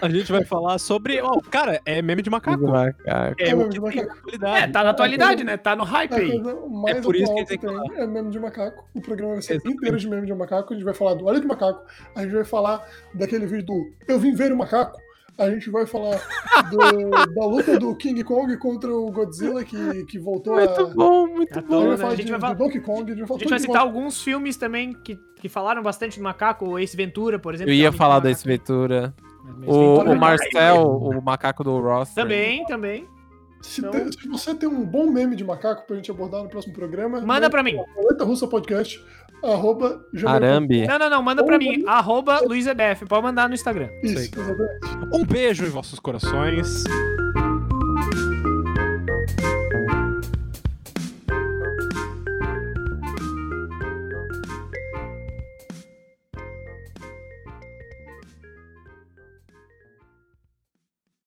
A gente vai falar sobre. Oh, cara, é meme de macaco. Macaco. É É meme de macaco. É, tá na atualidade, né? Tá no hype A aí. É por isso que tem que tem é meme de macaco. O programa vai ser Exatamente. inteiro de meme de macaco. A gente vai falar do Olho de Macaco. A gente vai falar daquele vídeo do Eu Vim Ver o Macaco. A gente vai falar do- da luta do King Kong contra o Godzilla que, que voltou a. Muito bom, muito bom. A gente toa, vai né? falar A gente de, vai falar- do Donkey Kong. A gente A gente vai citar alguns filmes também que, que falaram bastante do macaco, o Ace Ventura, por exemplo. Eu é ia falar desse Ventura. Ace O, Ventura o é Marcel, o macaco do Ross. Também, também. Se, Então- tem- se você tem um bom meme de macaco pra gente abordar no próximo programa, Manda pra mim. Roleta Russa Podcast, arroba. Arambe. Não, não, não, manda pra mim. Arroba LuizEBF. Pode mandar no Instagram. Isso, Isso exatamente. Um beijo em vossos corações.